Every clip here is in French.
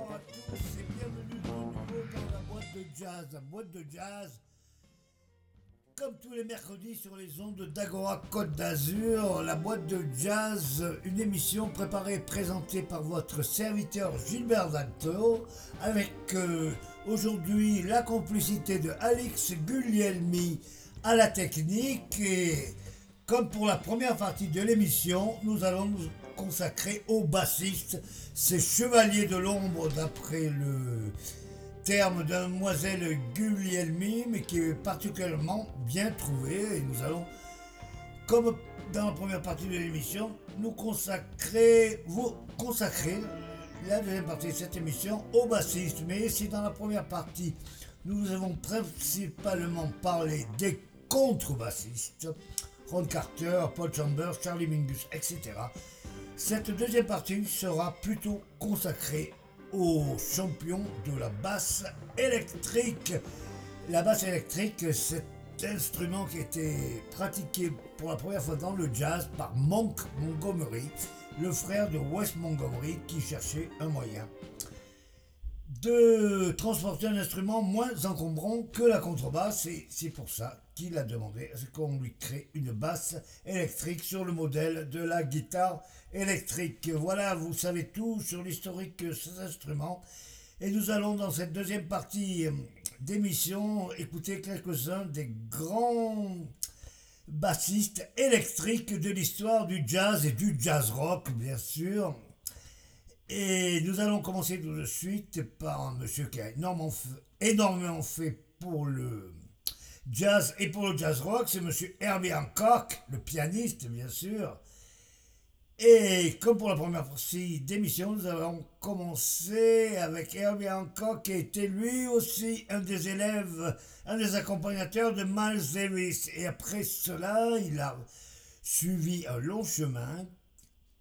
bonsoir à tous et bienvenue de nouveau dans la boîte de jazz. La boîte de jazz, comme tous les mercredis sur les ondes d'Agora Côte d'Azur, la boîte de jazz, une émission préparée et présentée par votre serviteur Gilbert Danto, avec euh, aujourd'hui la complicité de Alix Guglielmi à la technique et comme pour la première partie de l'émission, nous allons nous consacrer au bassiste, ces chevaliers de l'ombre d'après le terme de mademoiselle Guglielmi, mais qui est particulièrement bien trouvé. Et nous allons, comme dans la première partie de l'émission, nous consacrer, vous consacrer la deuxième partie de cette émission au bassiste. Mais si dans la première partie, nous avons principalement parlé des contrebassistes, Ron Carter, Paul Chambers, Charlie Mingus, etc. Cette deuxième partie sera plutôt consacrée aux champions de la basse électrique. La basse électrique, c'est un instrument qui a été pratiqué pour la première fois dans le jazz par Monk Montgomery, le frère de Wes Montgomery qui cherchait un moyen de transporter un instrument moins encombrant que la contrebasse et c'est pour ça qu'il a demandé qu'on lui crée une basse électrique sur le modèle de la guitare électrique. Voilà, vous savez tout sur l'historique de ces instruments et nous allons dans cette deuxième partie euh, d'émission écouter quelques-uns des grands bassistes électriques de l'histoire du jazz et du jazz rock bien sûr. Et nous allons commencer tout de suite par un monsieur qui a énormément fait, énormément fait pour le jazz et pour le jazz rock, c'est monsieur Herbie Hancock, le pianiste bien sûr. Et comme pour la première partie d'émission, nous allons commencer avec Herbie Hancock, qui était lui aussi un des élèves, un des accompagnateurs de Miles Davis. Et après cela, il a suivi un long chemin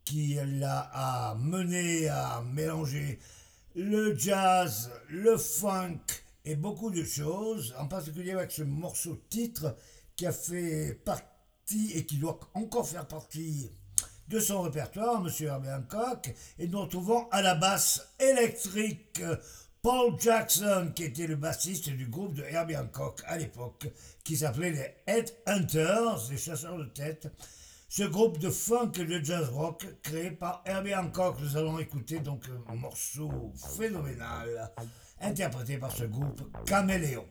qui l'a mené à mélanger le jazz, le funk et beaucoup de choses, en particulier avec ce morceau titre qui a fait partie et qui doit encore faire partie de son répertoire, M. Herbie Hancock, et nous retrouvons à la basse électrique Paul Jackson, qui était le bassiste du groupe de Herbie Hancock à l'époque, qui s'appelait les Headhunters, les chasseurs de tête. Ce groupe de funk et de jazz rock créé par Herbie Hancock, nous allons écouter donc un morceau phénoménal interprété par ce groupe Caméléon.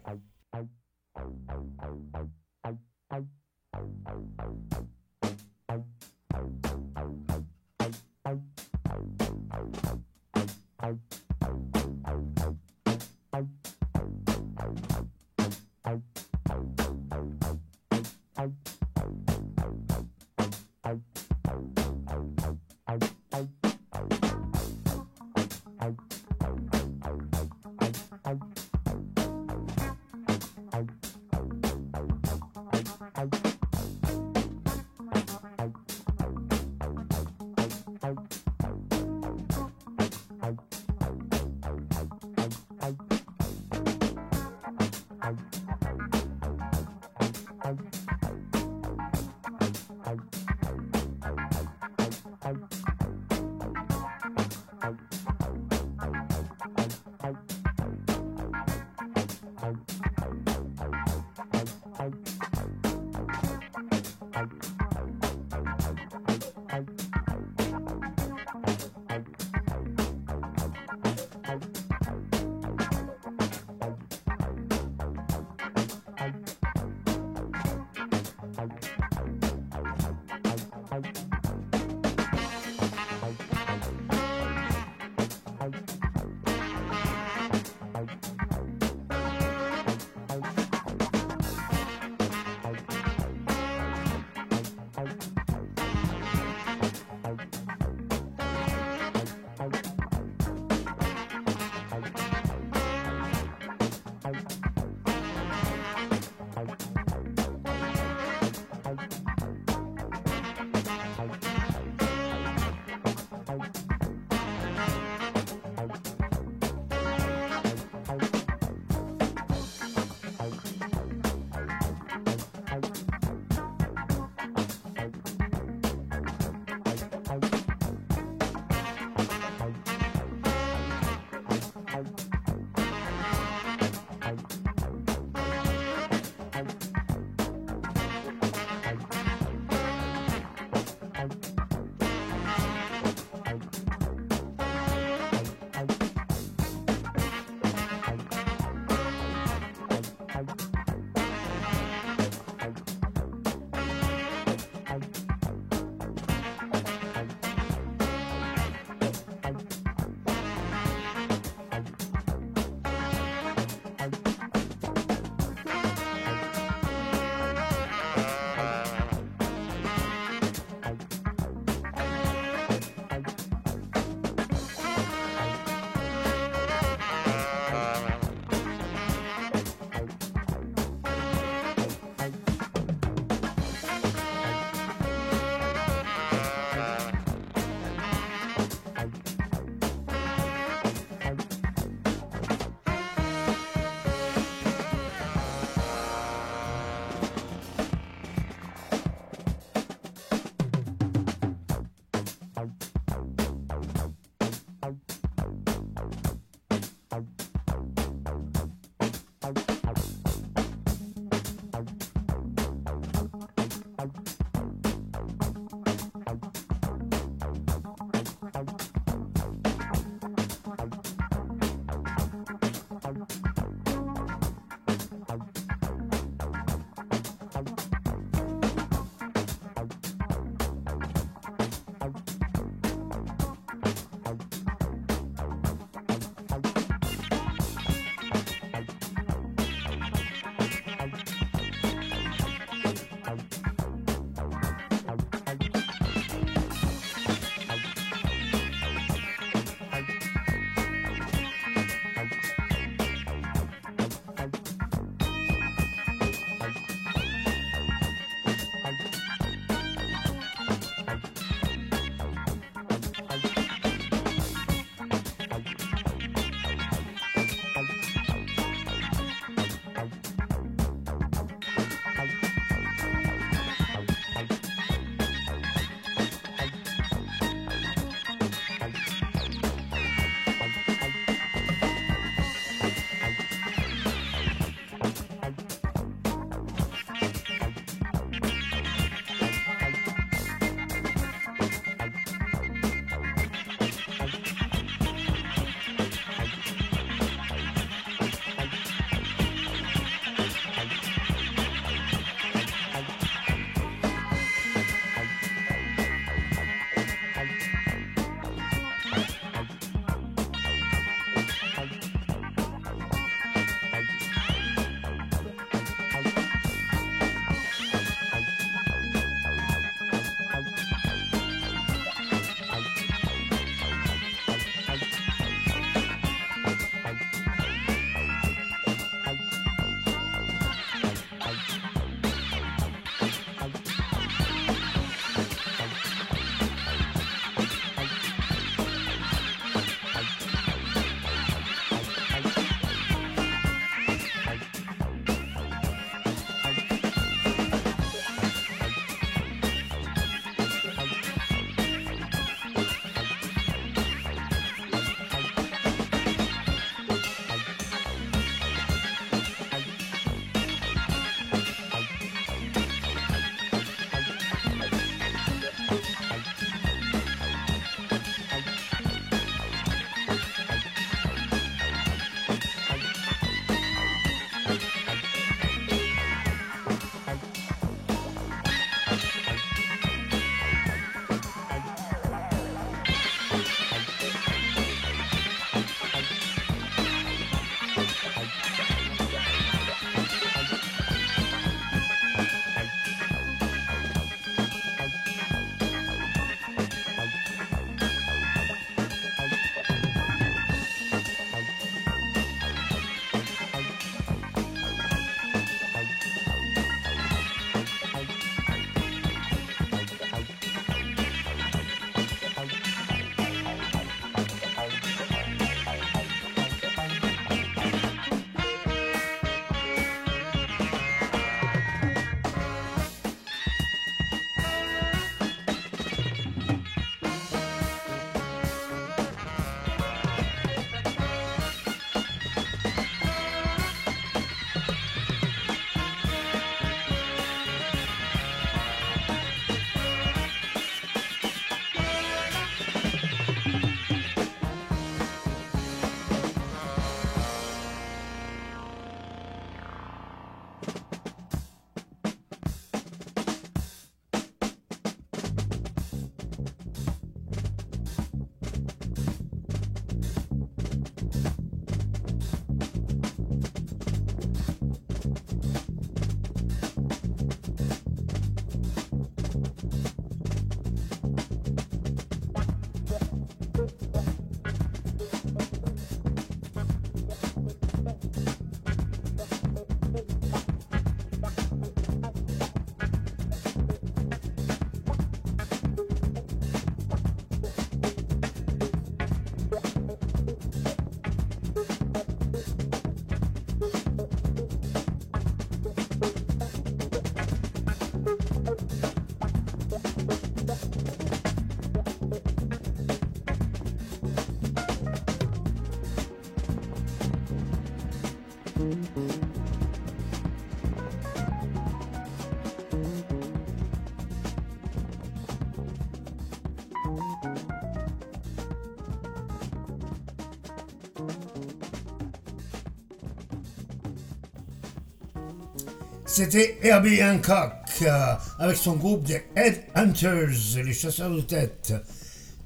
C'était Herbie Hancock euh, avec son groupe des Headhunters, les chasseurs de tête,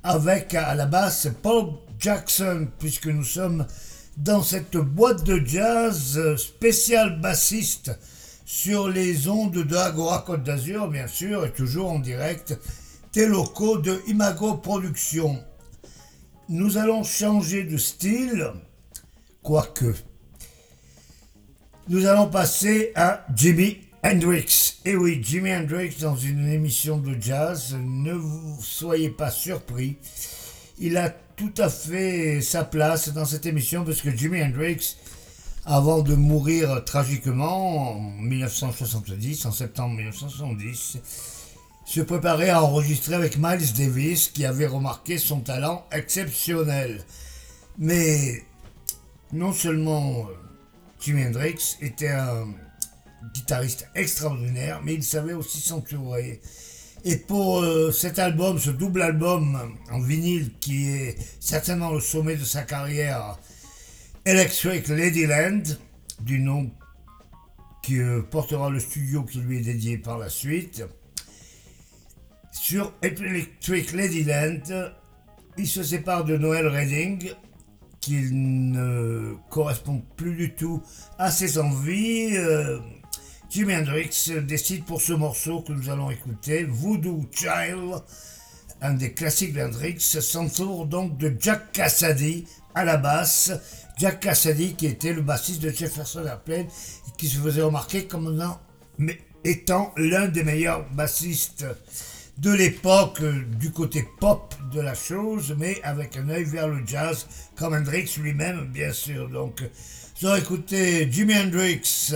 avec à la basse Paul Jackson, puisque nous sommes dans cette boîte de jazz spécial bassiste sur les ondes de Agora Côte d'Azur, bien sûr, et toujours en direct des locaux de Imago Productions. Nous allons changer de style, quoique. Nous allons passer à Jimi Hendrix. Et oui, Jimi Hendrix dans une émission de jazz, ne vous soyez pas surpris. Il a tout à fait sa place dans cette émission parce que Jimi Hendrix, avant de mourir tragiquement en 1970, en septembre 1970, se préparait à enregistrer avec Miles Davis qui avait remarqué son talent exceptionnel. Mais non seulement euh, Jimi Hendrix était un guitariste extraordinaire, mais il savait aussi s'entourer. Et pour euh, cet album, ce double album en vinyle qui est certainement le sommet de sa carrière, Electric Ladyland, du nom qui euh, portera le studio qui lui est dédié par la suite, sur Electric Ladyland, il se sépare de Noel Redding, qu'il ne correspond plus du tout à ses envies. Euh, Hendrix décide pour ce morceau que nous allons écouter, Voodoo Child, un des classiques d'Hendrix, s'entoure donc de Jack Cassady à la basse. Jack Cassady qui était le bassiste de Jefferson Airplane et qui se faisait remarquer comme étant l'un des meilleurs bassistes de l'époque, euh, du côté pop de la chose, mais avec un œil vers le jazz, comme Hendrix lui-même, bien sûr. Donc, vous écouté Jimi Hendrix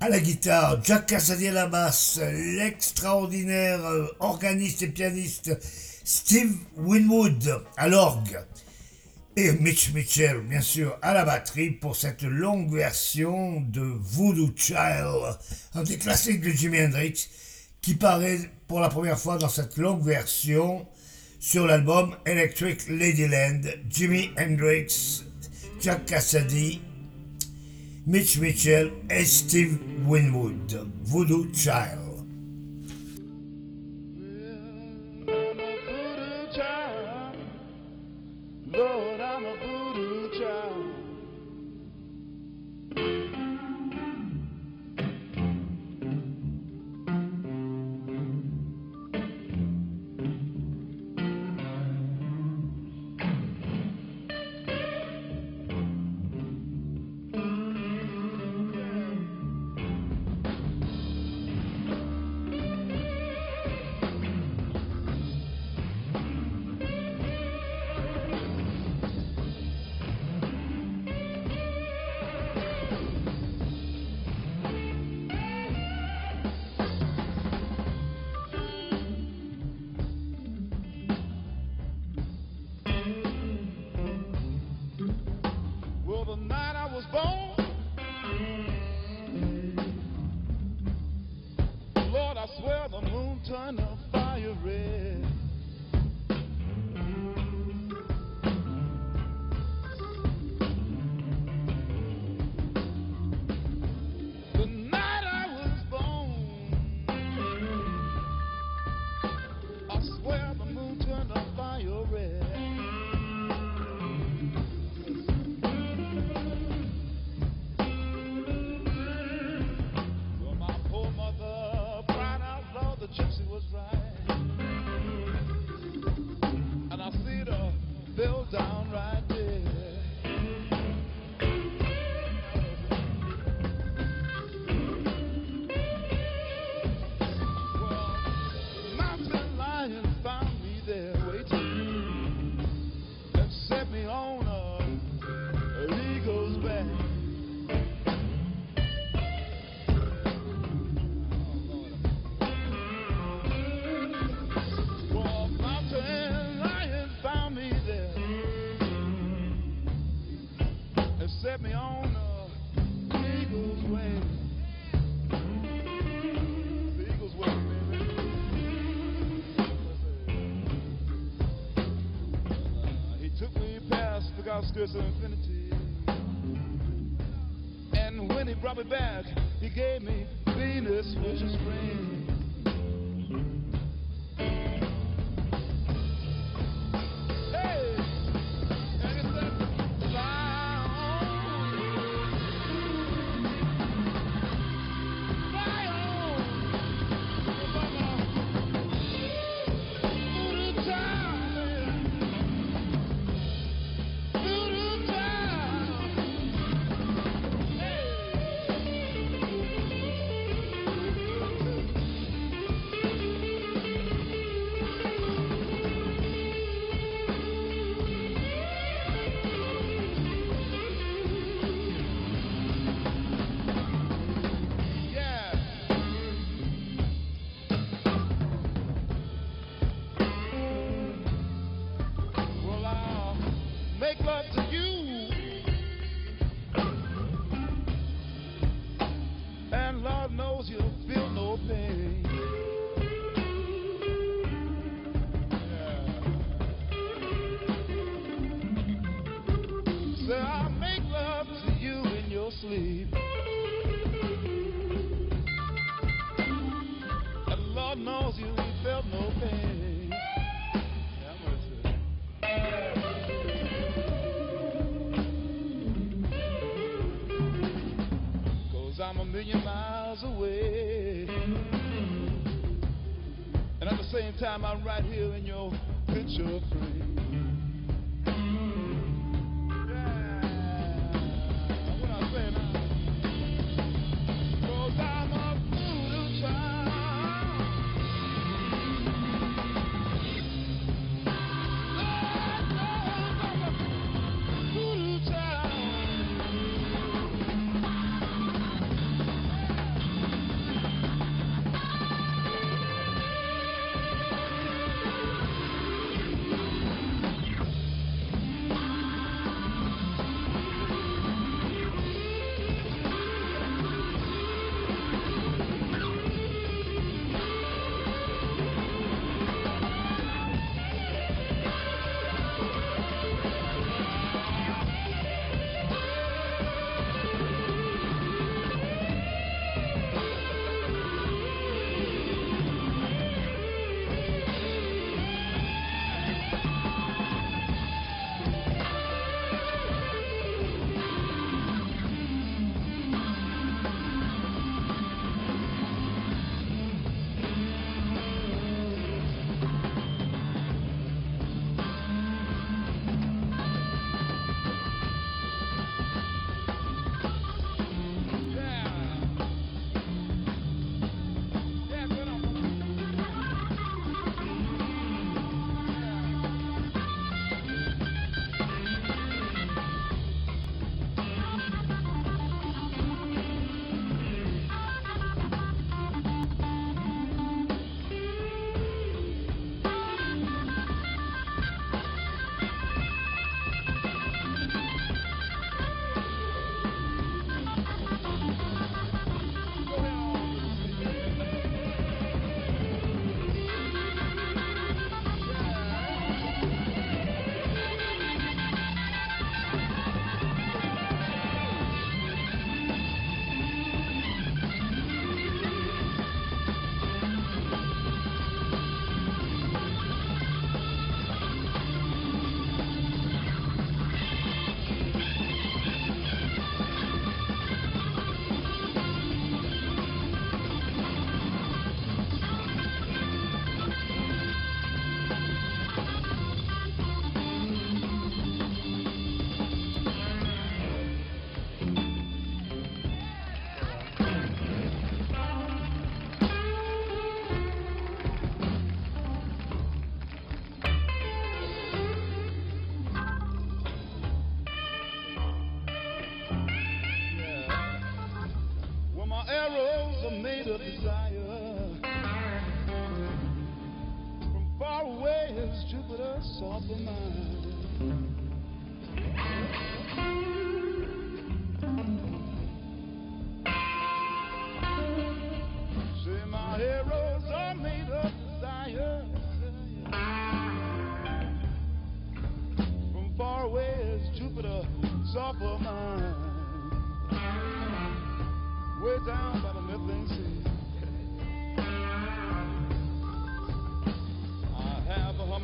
à la guitare, Jack Cassady à la basse, l'extraordinaire euh, organiste et pianiste Steve Winwood à l'orgue, et Mitch Mitchell, bien sûr, à la batterie pour cette longue version de Voodoo Child, un des classiques de Jimi Hendrix qui paraît pour la première fois dans cette longue version sur l'album Electric Ladyland, Jimi Hendrix, Jack Cassidy, Mitch Mitchell et Steve Winwood, Voodoo Child. Infinity. And time I'm right here in your picture.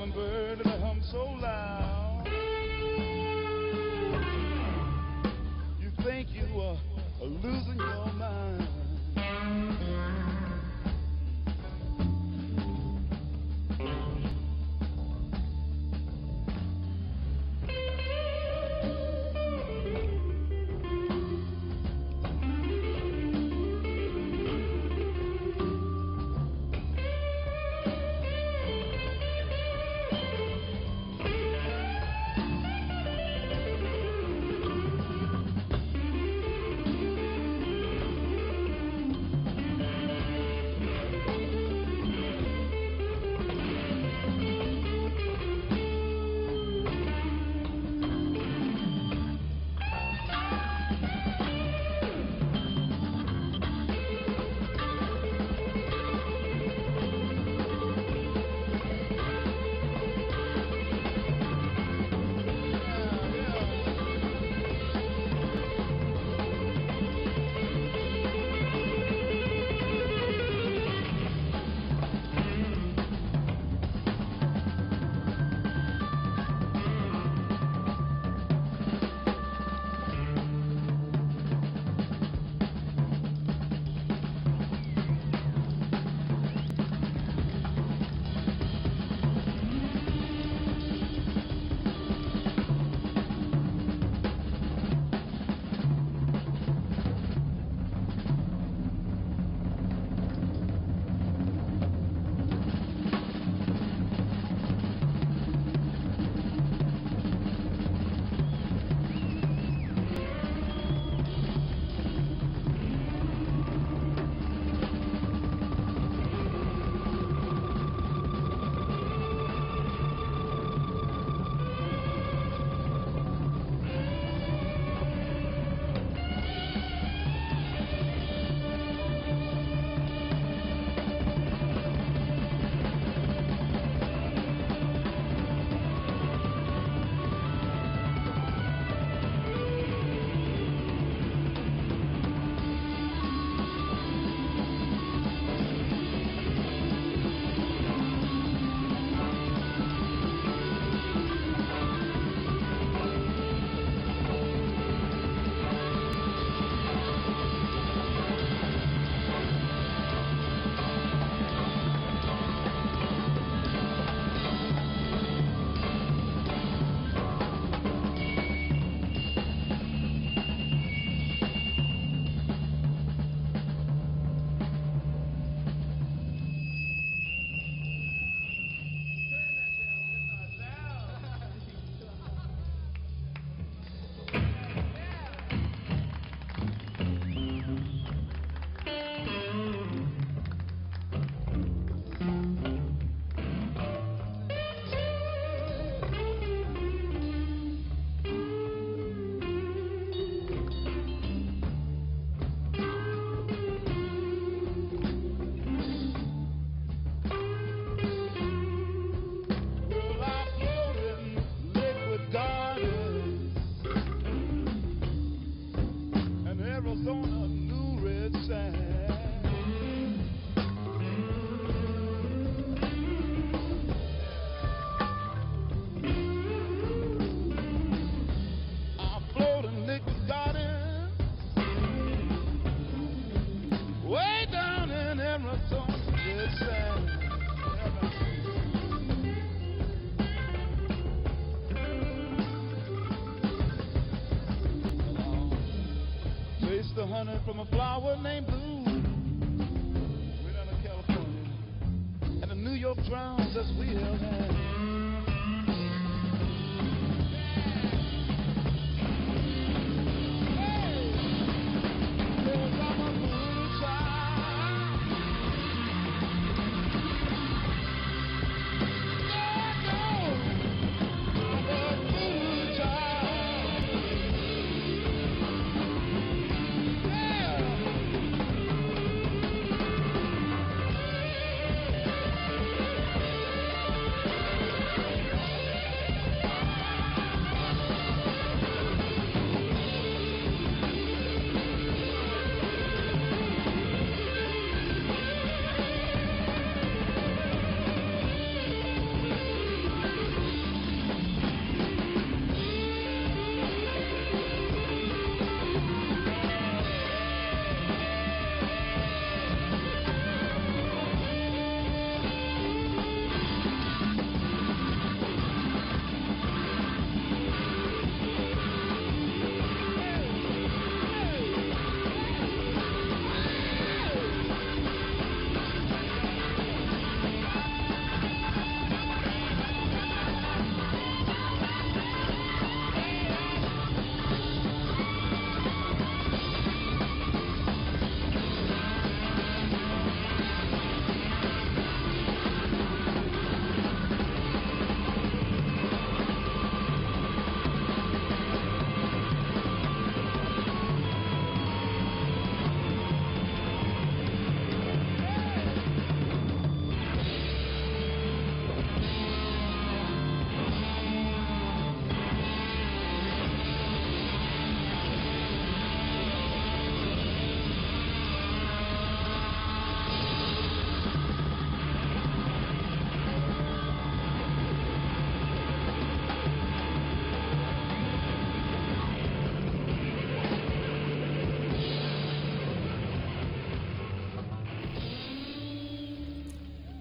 humming bird and I hum so loud. You think you are losing your mind.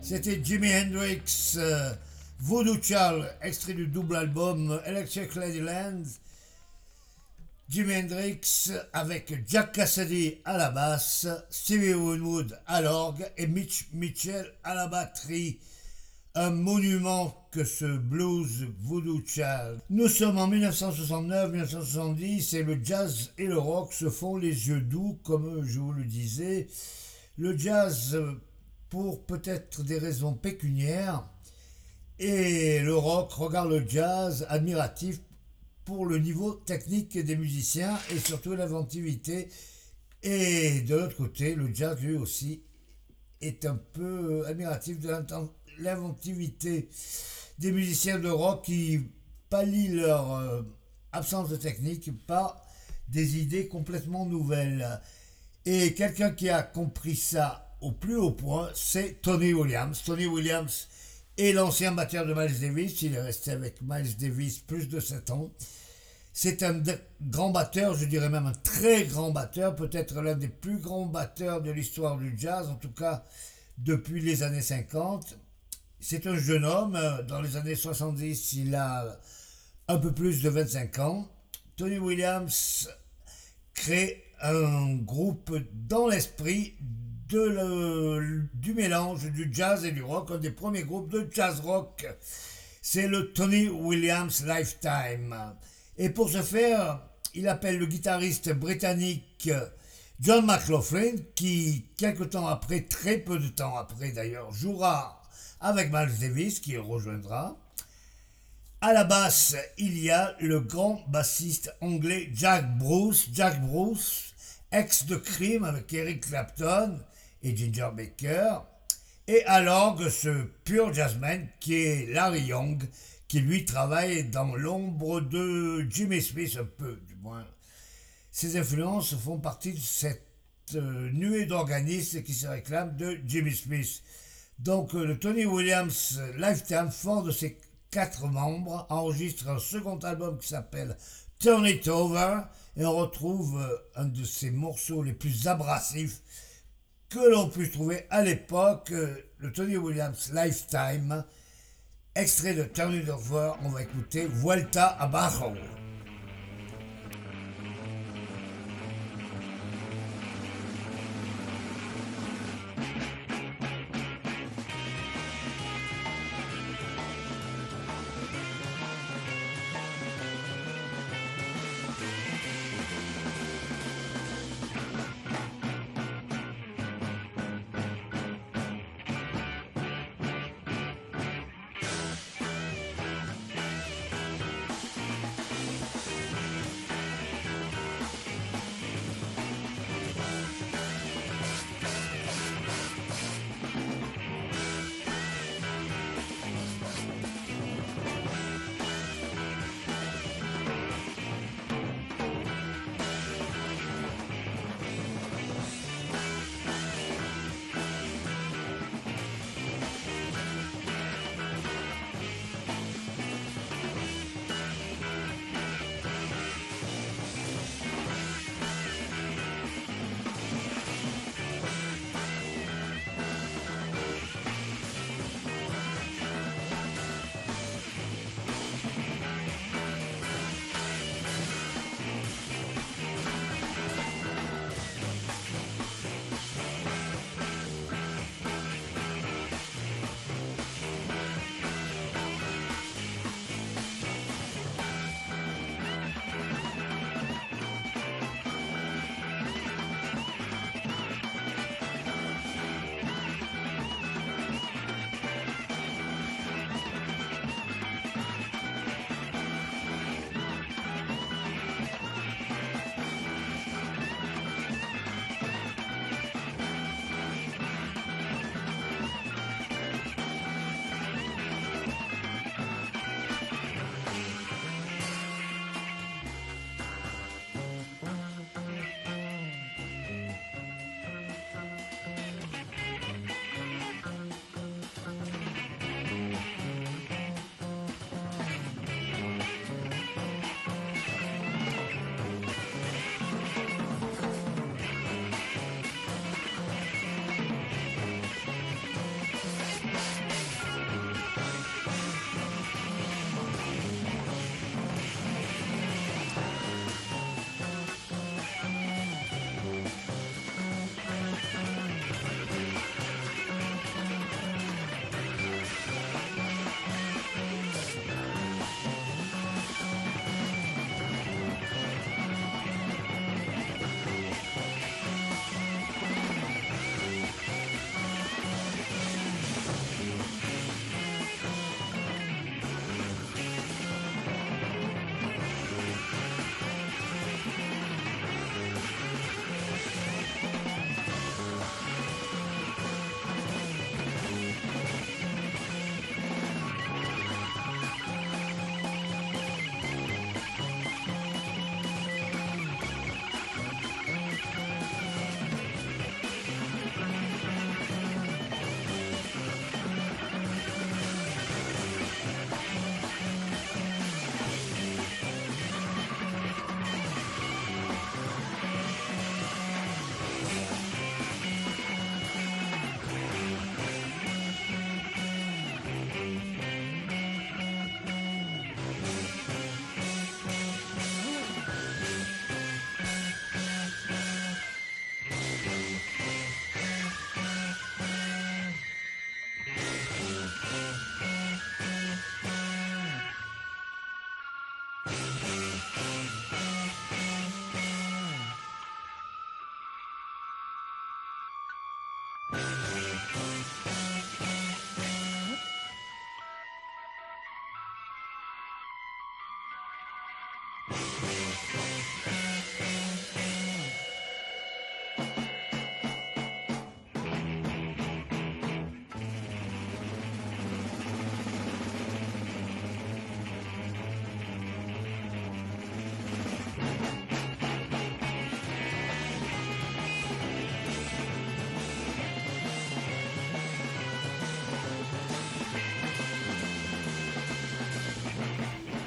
C'était Jimi Hendrix, euh, Voodoo Charles, extrait du double album Electric Ladyland. Jimi Hendrix avec Jack Cassidy à la basse, Stevie Winwood à l'orgue et Mitch Mitchell à la batterie. Un monument que ce blues Voodoo Child. Nous sommes en 1969-1970 et le jazz et le rock se font les yeux doux, comme je vous le disais. Le jazz pour peut-être des raisons pécuniaires, et le rock regarde le jazz admiratif pour le niveau technique des musiciens et surtout l'inventivité. Et de l'autre côté, le jazz lui aussi est un peu admiratif de l'inventivité des musiciens de rock qui pallient leur euh, absence de technique par des idées complètement nouvelles. Et quelqu'un qui a compris ça au plus haut point, c'est Tony Williams. Tony Williams est l'ancien batteur de Miles Davis. Il est resté avec Miles Davis plus de 7 ans. C'est un grand batteur, je dirais même un très grand batteur, peut-être l'un des plus grands batteurs de l'histoire du jazz, en tout cas depuis les années 50. C'est un jeune homme, dans les années 70, il a un peu plus de 25 ans. Tony Williams crée un groupe dans l'esprit du mélange du jazz et du rock, un des premiers groupes de jazz rock. C'est le Tony Williams Lifetime. Et pour ce faire, il appelle le guitariste britannique John McLaughlin, qui, quelque temps après, très peu de temps après d'ailleurs, jouera avec Miles Davis, qui le rejoindra. À la basse, il y a le grand bassiste anglais Jack Bruce, Jack Bruce, ex de Cream avec Eric Clapton, et Ginger Baker, et à l'orgue ce pur jazzman qui est Larry Young, qui lui travaille dans l'ombre de Jimmy Smith un peu, du moins. Ses influences font partie de cette euh, nuée d'organistes qui se réclament de Jimmy Smith. Donc euh, le Tony Williams Lifetime, fort de ses quatre membres, enregistre un second album qui s'appelle Turn It Over, et on retrouve euh, un de ses morceaux les plus abrasifs que l'on puisse trouver à l'époque, euh, le Tony Williams Lifetime, extrait de Turn It Over, on va écouter Vuelta Abajo.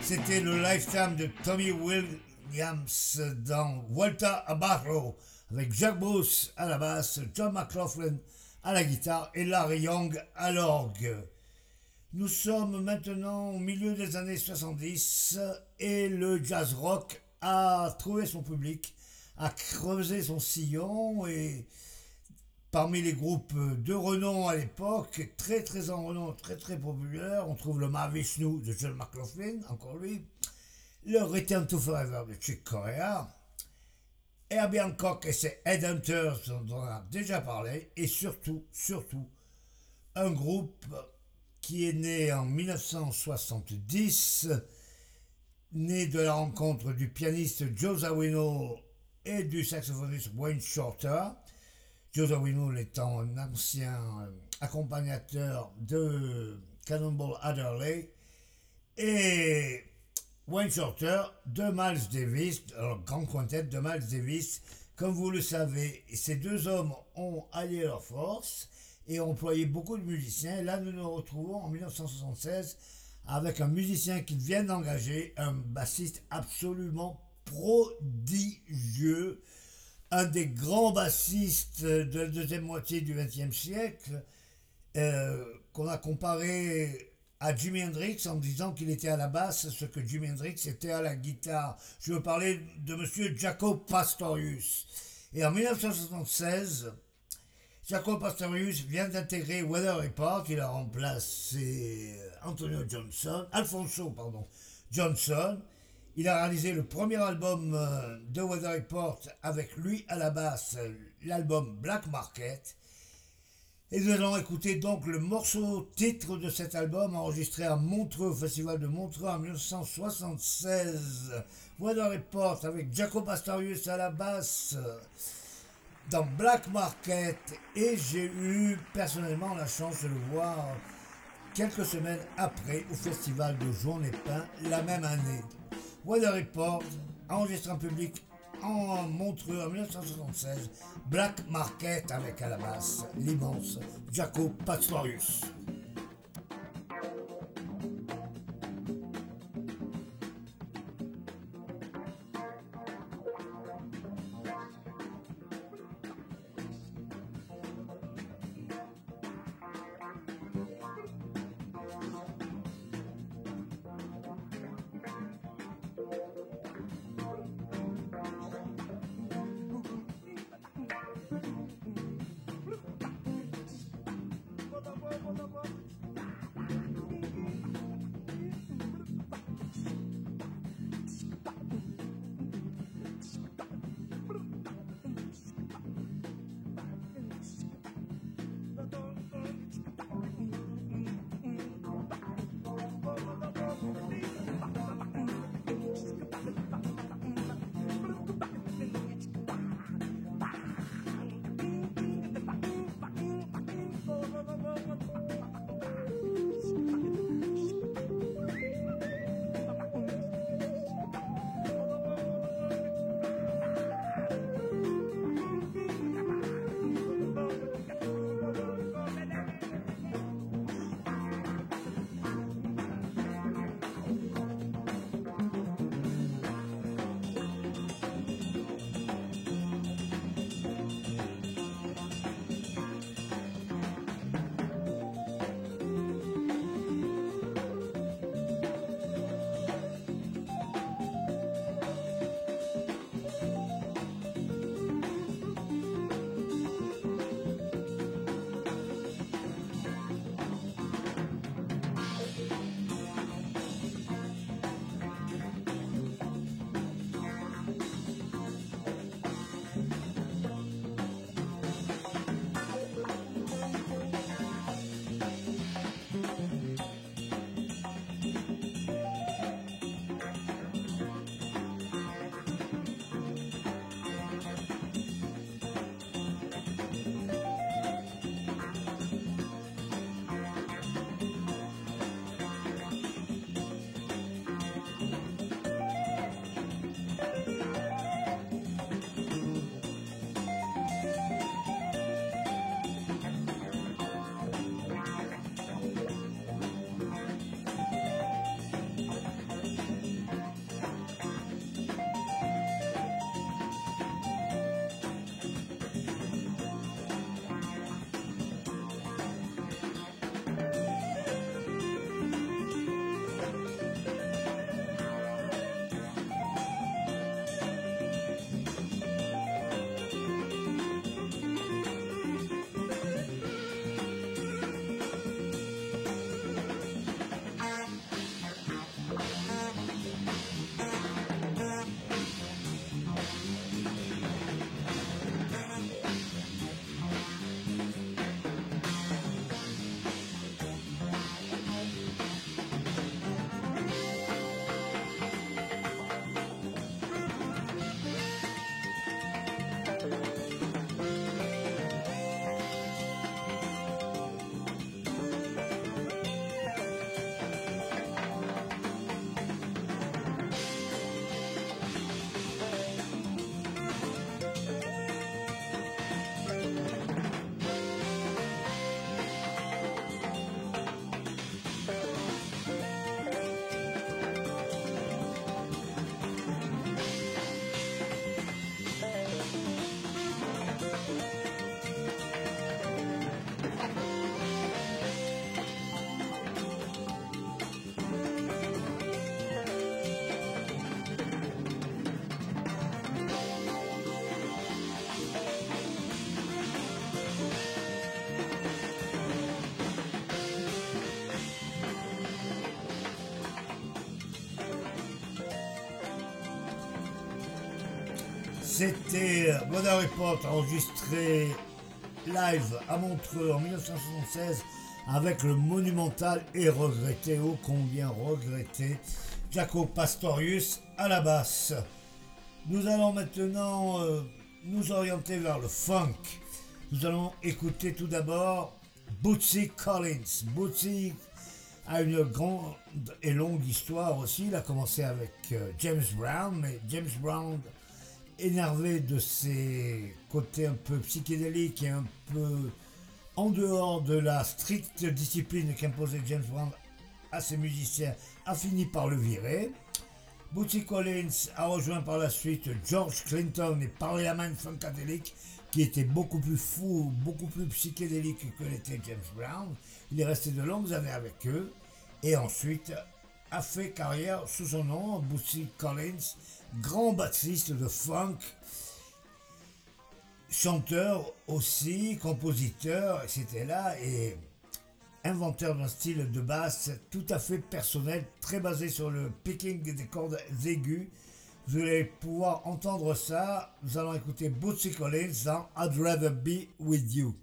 C'était le lifetime de Tommy Williams dans Walter Barrow avec Jack Bruce à la basse, John McLaughlin à la guitare et Larry Young à l'orgue. Nous sommes maintenant au milieu des années 70 et le jazz rock a trouvé son public, a creusé son sillon et parmi les groupes de renom à l'époque, très très en renom, très très populaire, on trouve le Mahavishnu de John McLaughlin, encore lui, le Return to Forever de Chick Corea, Herbie Hancock et ses Headhunters dont on a déjà parlé, et surtout, surtout, un groupe qui est né en 1970, né de la rencontre du pianiste Joe Zawino et du saxophoniste Wayne Shorter. Joe Zawinul étant un ancien accompagnateur de Cannonball Adderley et Wayne Shorter de Miles Davis, grand quintet de Miles Davis. Comme vous le savez, ces deux hommes ont allié leurs forces et employé beaucoup de musiciens. là, nous nous retrouvons en 1976 avec un musicien qu'ils viennent d'engager, un bassiste absolument prodigieux, un des grands bassistes de la deuxième moitié du XXe siècle, euh, qu'on a comparé à Jimi Hendrix en disant qu'il était à la basse ce que Jimi Hendrix était à la guitare. Je veux parler de monsieur Jaco Pastorius. Et en 1976, Jaco Pastorius vient d'intégrer Weather Report, il a remplacé Antonio Johnson, Alfonso pardon, Johnson. Il a réalisé le premier album euh, de Weather Report avec lui à la basse, l'album Black Market. Et nous allons écouter donc le morceau titre de cet album enregistré à Montreux, au Festival de Montreux en 1976. Weather Report avec Jaco Pastorius à la basse dans Black Market et j'ai eu personnellement la chance de le voir quelques semaines après au Festival de Journée Pin la même année. Weather Report, enregistré en public en Montreux en 1976, Black Market avec à la basse l'immense Jaco Pastorius. C'était Weather Report enregistré live à Montreux en 1976 avec le monumental et regretté, ô combien regretté, Jaco Pastorius à la basse. Nous allons maintenant euh, nous orienter vers le funk. Nous allons écouter tout d'abord Bootsy Collins. Bootsy a une grande et longue histoire aussi. Il a commencé avec euh, James Brown, mais James Brown énervé de ses côtés un peu psychédéliques et un peu en dehors de la stricte discipline qu'imposait James Brown à ses musiciens, a fini par le virer. Bootsy Collins a rejoint par la suite George Clinton et Parliament Funkadelic, qui était beaucoup plus fou, beaucoup plus psychédélique que l'était James Brown. Il est resté de longues années avec eux et ensuite a fait carrière sous son nom, Bootsy Collins, grand bassiste de funk, chanteur aussi, compositeur, etc. là, et inventeur d'un style de basse tout à fait personnel, très basé sur le picking des cordes aiguës. Vous allez pouvoir entendre ça. Nous allons écouter Bootsy Collins dans I'd Rather Be With You.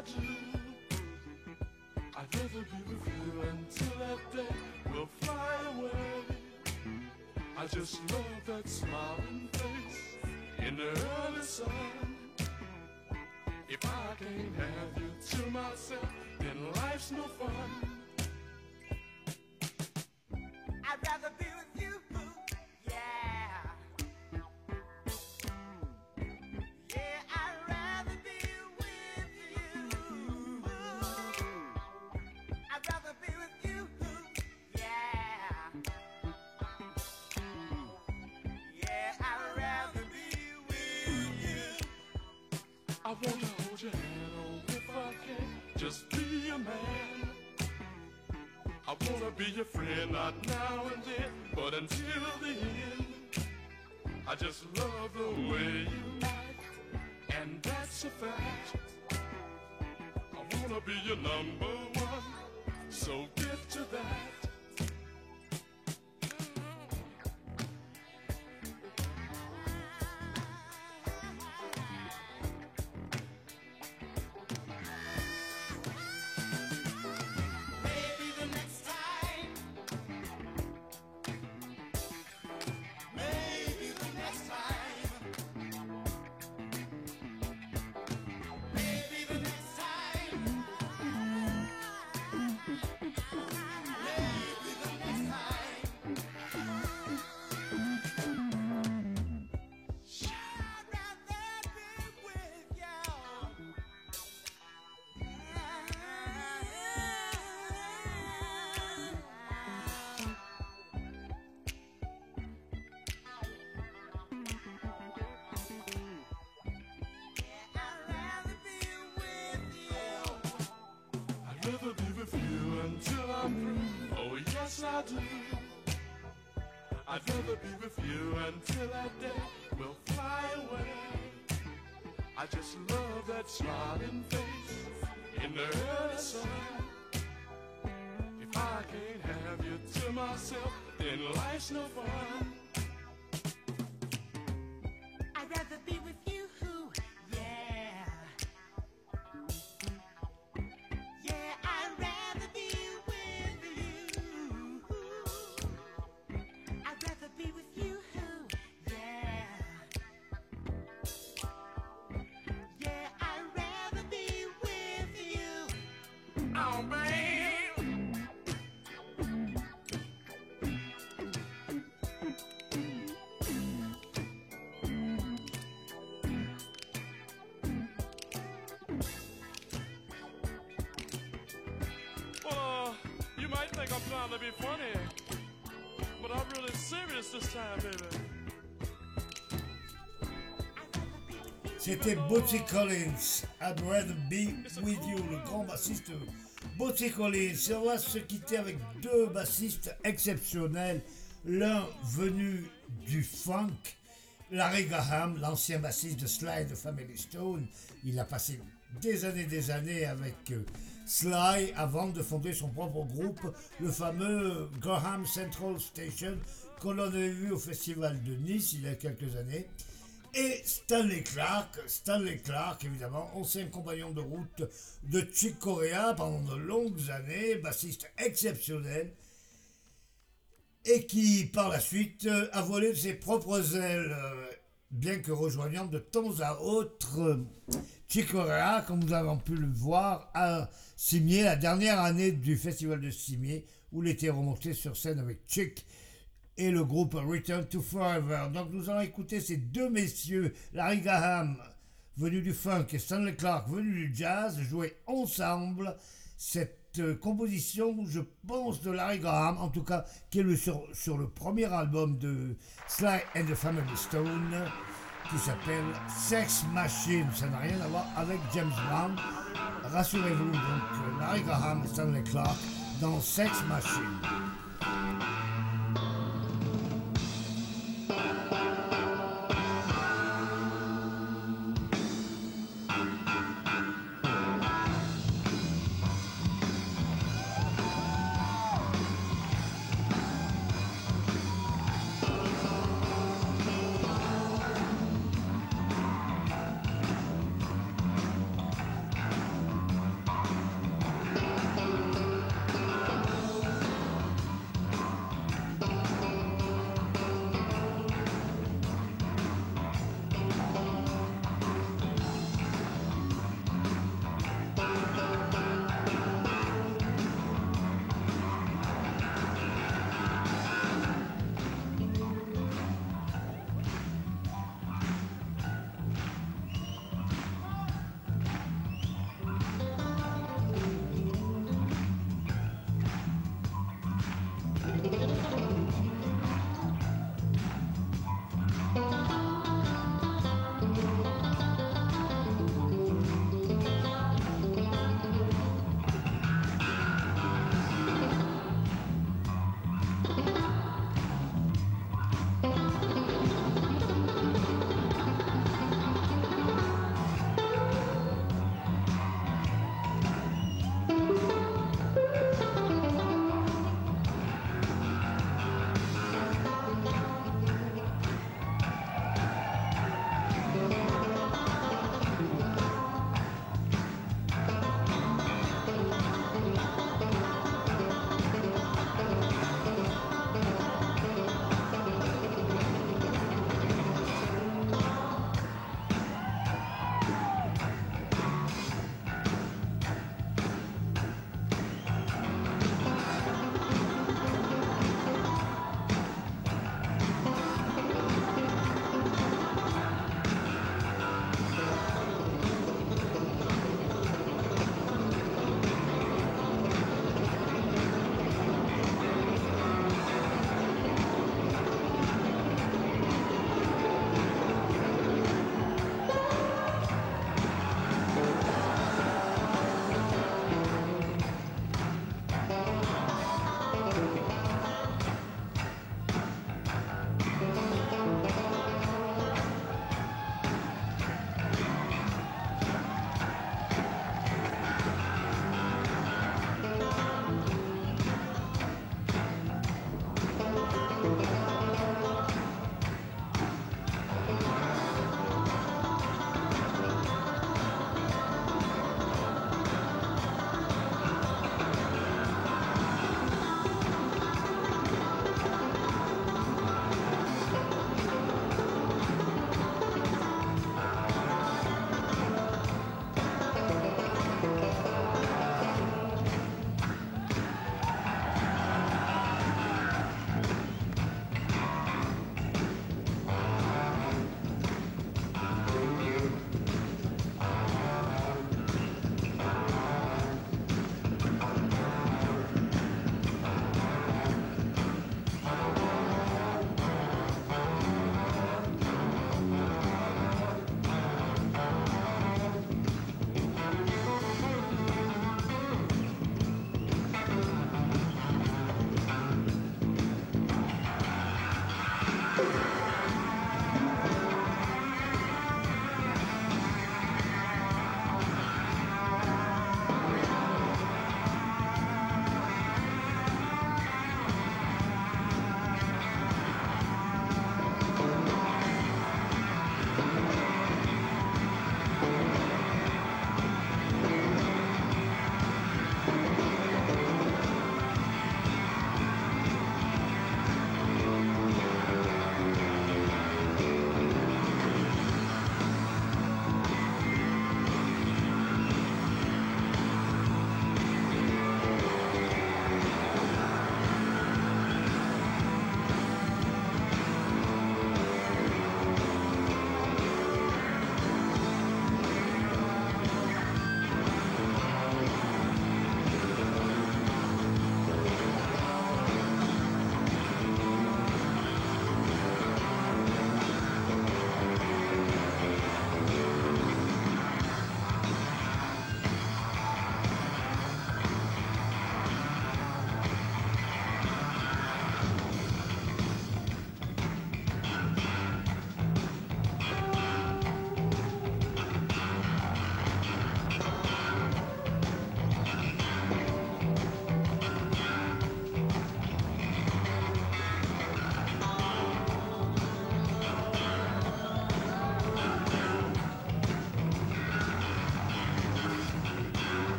I do. I'd rather be with you until that day will fly away. I just love that smiling face in the early sun. If I can't have you to myself, then life's no fun. I wanna hold your hand, oh, if I can, just be a man. I wanna be your friend, not now and then, but until the end. I just love the way you act, and that's a fact. I wanna be your number one, so get to that. I do. I'd rather be with you until that day will fly away. I just love that smiling face in the early sun. If I can't have you to myself, then life's no fun. Trying to be funny, but I'm really serious this time, baby. C'était Bootsy Collins, I'd rather be with you, le grand bassiste Bootsy Collins. Et on va se quitter avec deux bassistes exceptionnels, l'un venu du funk, Larry Graham, l'ancien bassiste de Sly de Family Stone. Il a passé des années des années avec euh, Sly avant de fonder son propre groupe, le fameux Graham Central Station, qu'on avait vu au festival de Nice il y a quelques années. Et Stanley Clark, Stanley Clark évidemment, ancien compagnon de route de Chick Corea pendant de longues années, bassiste exceptionnel, et qui par la suite a volé de ses propres ailes, euh, bien que rejoignant de temps à autre euh, Chick Corea, comme nous avons pu le voir à Cimier, la dernière année du festival de Cimier, où il était remonté sur scène avec Chick et le groupe Return to Forever. Donc nous allons écouter ces deux messieurs, Larry Graham, venu du funk, et Stanley Clark, venu du jazz, jouer ensemble cette composition, je pense, de Larry Graham, en tout cas, qui est le, sur, sur le premier album de Sly and the Family Stone, qui s'appelle Sex Machine. Ça n'a rien à voir avec James Brown. Rassurez-vous, donc, euh, Larry Graham et Stanley Clark dans Sex Machine.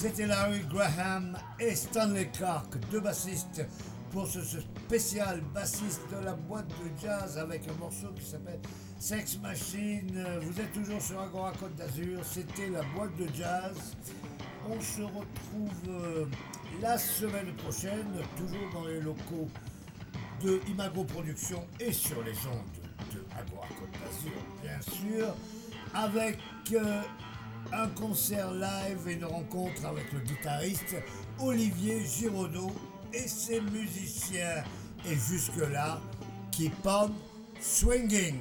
C'était Larry Graham et Stanley Clark, deux bassistes pour ce spécial bassiste de la boîte de jazz avec un morceau qui s'appelle Sex Machine. Vous êtes toujours sur Agora Côte d'Azur, c'était la boîte de jazz. On se retrouve euh, la semaine prochaine, toujours dans les locaux de Imago Productions et sur les ondes de Agora Côte d'Azur, bien sûr, avec euh, un concert live et une rencontre avec le guitariste Olivier Giraudot et ses musiciens. Et jusque-là, keep on swinging.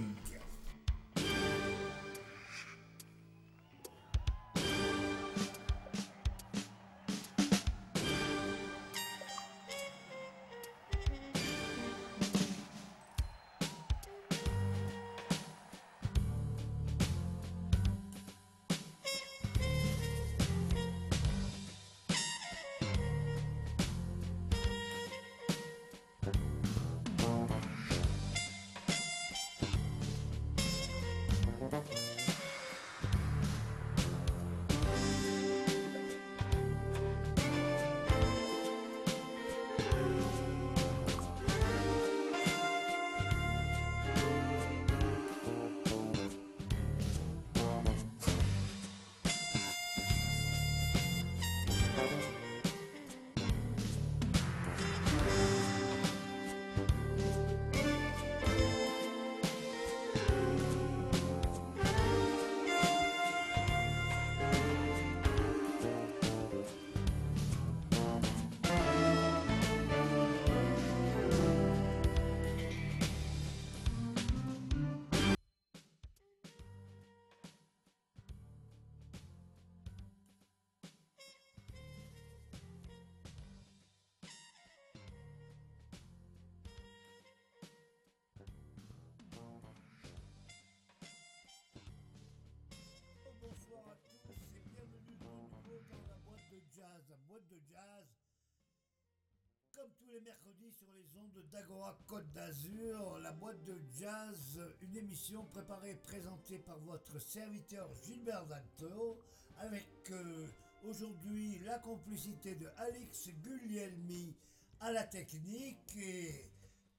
Tous les mercredis sur les ondes d'Agora Côte d'Azur, la boîte de jazz, une émission préparée et présentée par votre serviteur Gilbert Dalto, avec euh, aujourd'hui la complicité de Alix Guglielmi à la technique. Et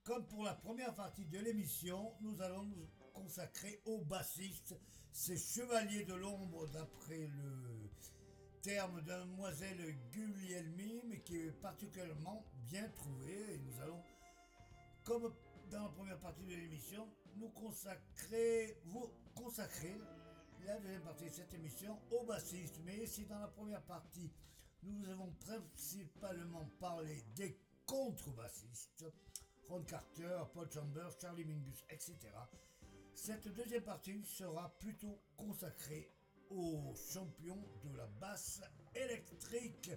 comme pour la première partie de l'émission, nous allons nous consacrer au bassiste, ces chevaliers de l'ombre d'après le terme de mademoiselle Guglielmi, mais qui est particulièrement bien trouvé. Et nous allons, comme dans la première partie de l'émission, nous consacrer, vous consacrer la deuxième partie de cette émission au bassiste. Mais si dans la première partie, nous avons principalement parlé des contrebassistes, Ron Carter, Paul Chambers, Charlie Mingus, etc. Cette deuxième partie sera plutôt consacrée aux champions de la basse électrique.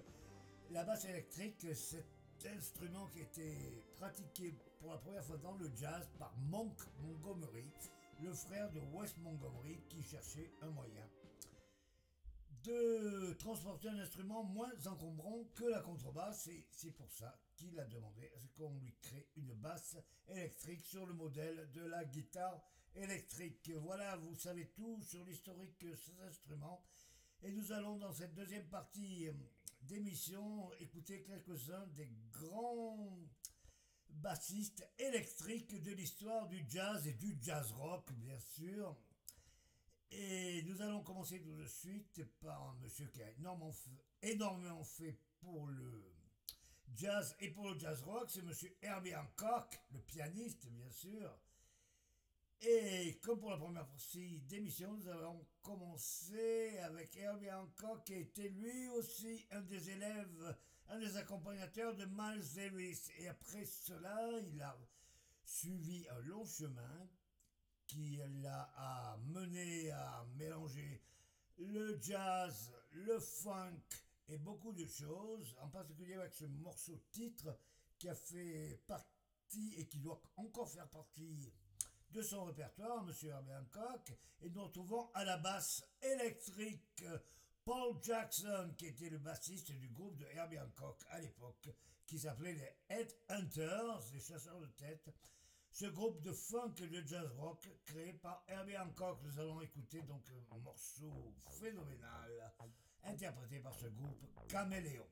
La basse électrique, c'est instrument qui été pratiqué pour la première fois dans le jazz par Monk Montgomery, le frère de Wes Montgomery qui cherchait un moyen de transporter un instrument moins encombrant que la contrebasse et c'est pour ça qu'il a demandé à ce qu'on lui crée une basse électrique sur le modèle de la guitare électrique. Voilà, vous savez tout sur l'historique de ces instruments et nous allons dans cette deuxième partie euh, d'émission écouter quelques-uns des grands bassistes électriques de l'histoire du jazz et du jazz rock bien sûr. Et nous allons commencer tout de suite par un monsieur qui a énormément fait, énormément fait pour le jazz et pour le jazz rock, c'est monsieur Herbie Hancock, le pianiste bien sûr. Et comme pour la première partie d'émission, nous allons commencer avec Herbie Hancock, qui était lui aussi un des élèves, un des accompagnateurs de Miles Davis. Et après cela, il a suivi un long chemin qui l'a mené à mélanger le jazz, le funk et beaucoup de choses, en particulier avec ce morceau titre qui a fait partie et qui doit encore faire partie de son répertoire, Monsieur Herbie Hancock, et nous retrouvons à la basse électrique Paul Jackson, qui était le bassiste du groupe de Herbie Hancock à l'époque, qui s'appelait les Headhunters, les chasseurs de tête. Ce groupe de funk et de jazz rock créé par Herbie Hancock. Nous allons écouter donc un morceau phénoménal interprété par ce groupe Caméléon.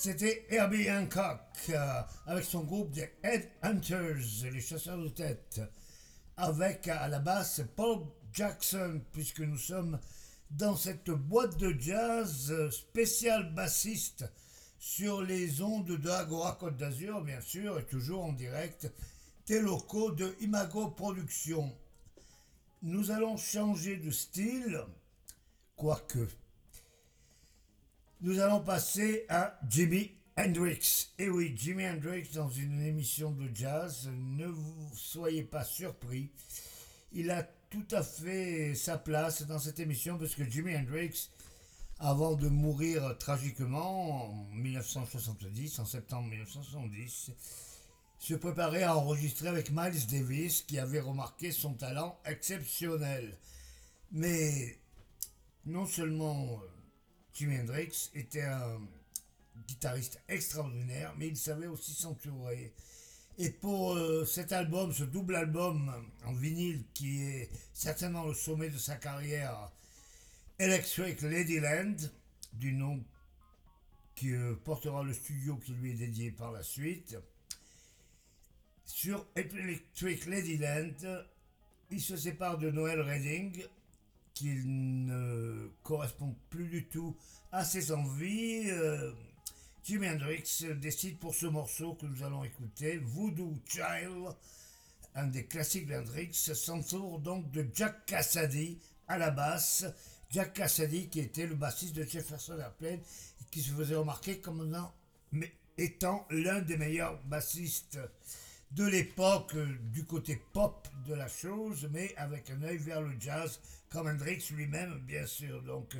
C'était Herbie Hancock euh, avec son groupe des Headhunters, les chasseurs de tête, avec à la basse Paul Jackson, puisque nous sommes dans cette boîte de jazz euh, spécial bassiste sur les ondes de Agora Côte d'Azur, bien sûr, et toujours en direct des locaux de Imago Productions. Nous allons changer de style, quoique. Nous allons passer à Jimi Hendrix. Et oui, Jimi Hendrix dans une émission de jazz, ne vous soyez pas surpris. Il a tout à fait sa place dans cette émission parce que Jimi Hendrix, avant de mourir tragiquement en 1970, en septembre 1970, se préparait à enregistrer avec Miles Davis qui avait remarqué son talent exceptionnel. Mais non seulement euh, Jimi Hendrix était un guitariste extraordinaire, mais il savait aussi s'entourer. Et pour euh, cet album, ce double album en vinyle qui est certainement le sommet de sa carrière, Electric Ladyland, du nom qui euh, portera le studio qui lui est dédié par la suite, sur Electric Ladyland, il se sépare de Noël Redding, qui ne correspond plus du tout à ses envies. Euh, Jimi Hendrix décide pour ce morceau que nous allons écouter, Voodoo Child, un des classiques d'Hendrix, s'entoure donc de Jack Cassady à la basse. Jack Cassady qui était le bassiste de Jefferson Airplane et qui se faisait remarquer comme étant l'un des meilleurs bassistes de l'époque, euh, du côté pop de la chose, mais avec un œil vers le jazz, comme Hendrix lui-même, bien sûr. Donc,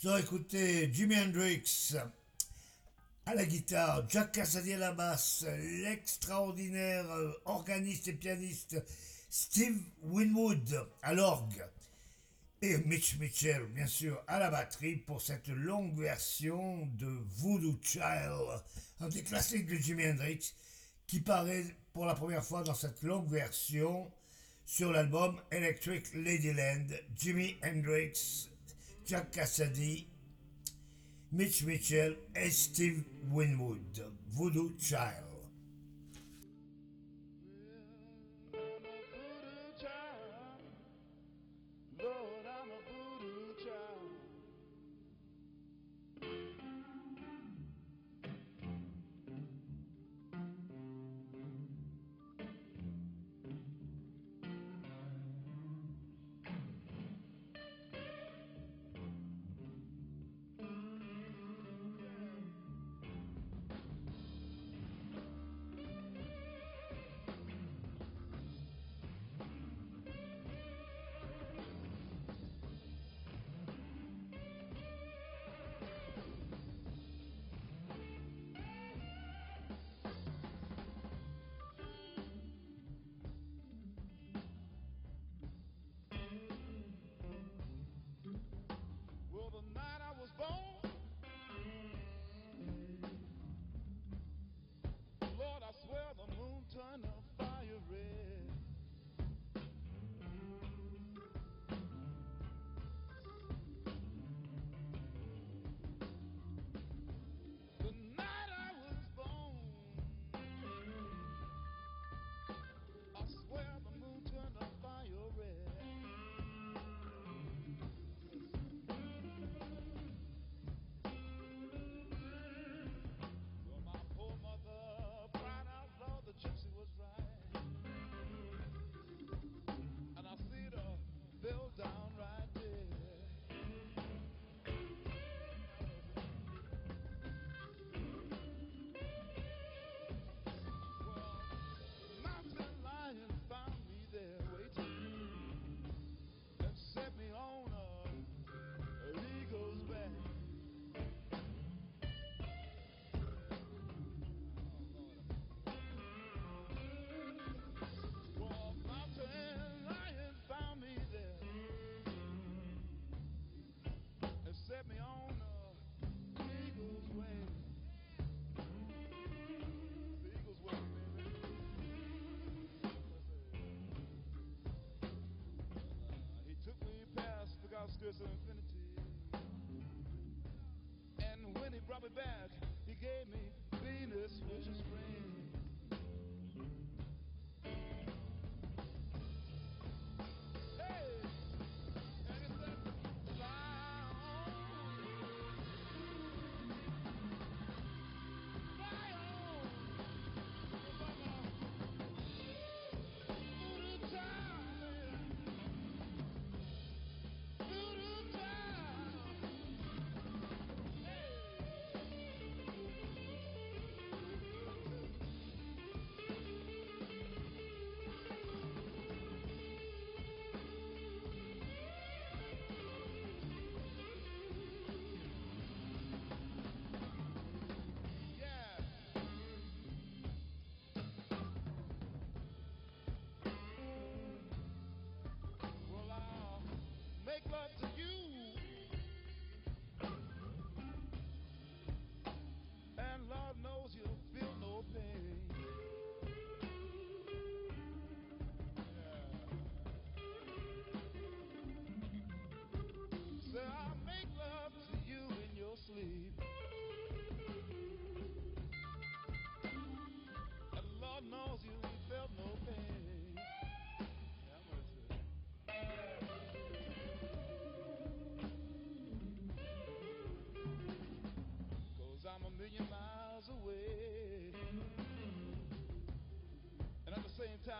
vous aurez écouté Jimi Hendrix à la guitare, Jack Cassady à la basse, l'extraordinaire euh, organiste et pianiste Steve Winwood à l'orgue, et Mitch Mitchell, bien sûr, à la batterie pour cette longue version de Voodoo Child, un des classiques de Jimi Hendrix, qui paraît pour la première fois dans cette longue version sur l'album Electric Ladyland, Jimi Hendrix, Jack Cassady, Mitch Mitchell et Steve Winwood, Voodoo Child. The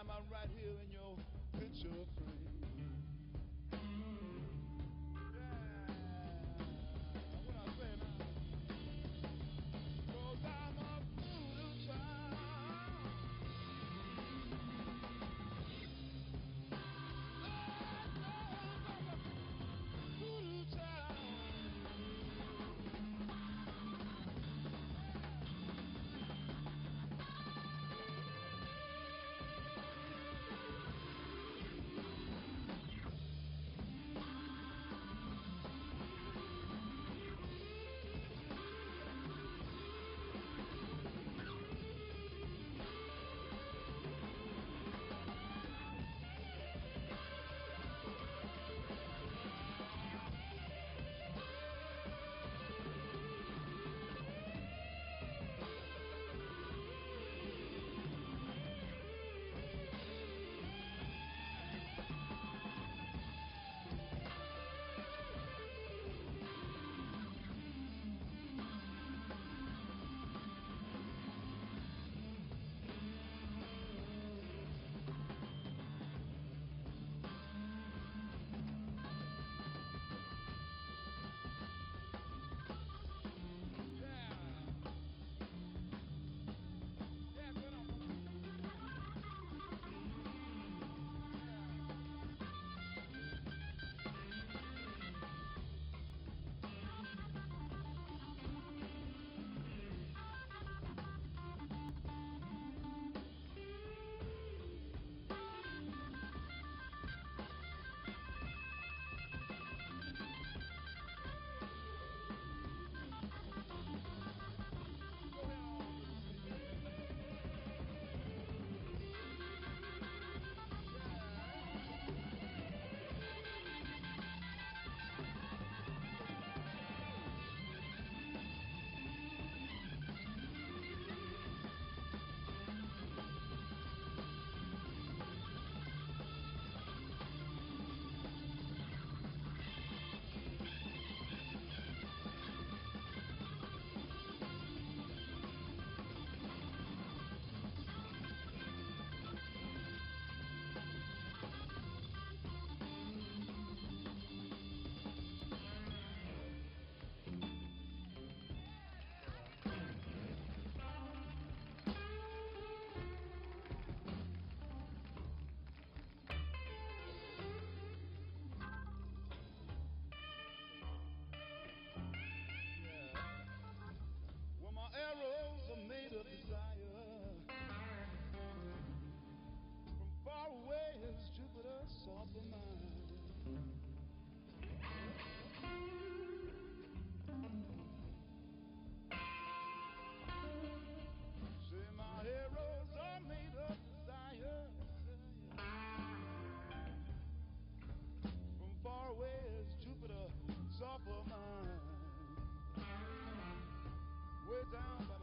time, I'm right here in your picture frame. down.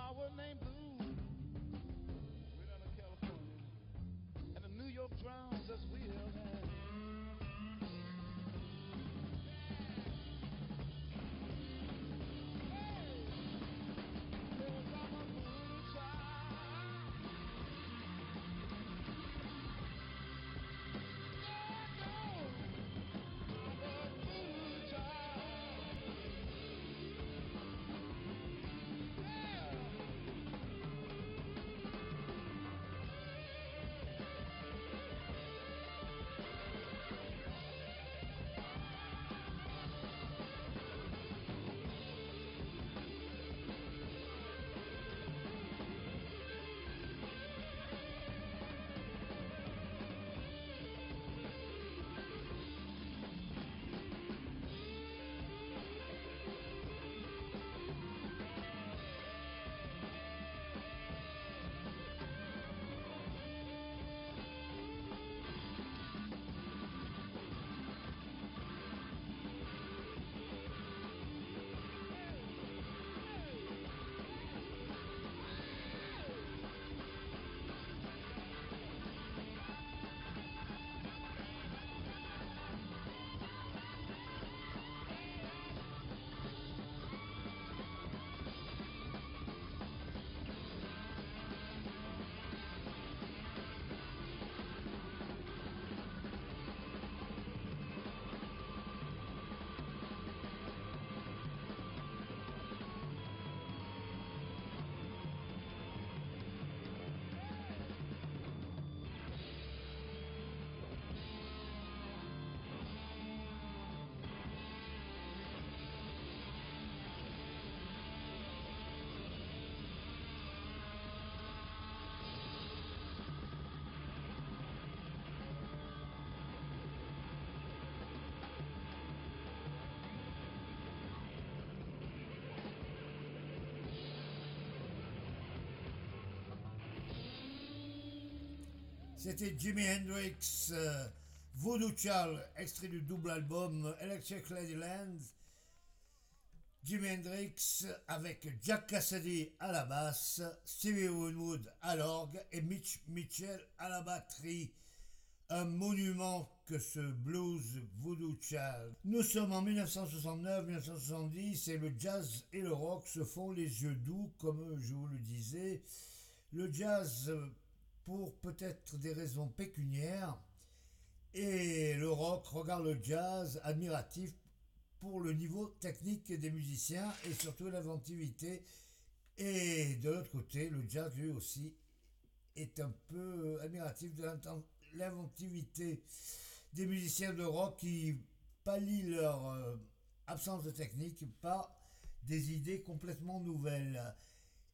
flower named Blue. California. And the New York Drown. C'était Jimi Hendrix, euh, Voodoo Child, extrait du double album Electric Ladyland. Jimi Hendrix avec Jack Cassidy à la basse, Stevie Winwood à l'orgue et Mitch Mitchell à la batterie. Un monument que ce blues Voodoo Child. Nous sommes en 1969-1970 et le jazz et le rock se font les yeux doux, comme je vous le disais. Le jazz pour peut-être des raisons pécuniaires et le rock regarde le jazz admiratif pour le niveau technique des musiciens et surtout l'inventivité. Et de l'autre côté, le jazz lui aussi est un peu admiratif de l'inventivité des musiciens de rock qui pallient leur euh, absence de technique par des idées complètement nouvelles.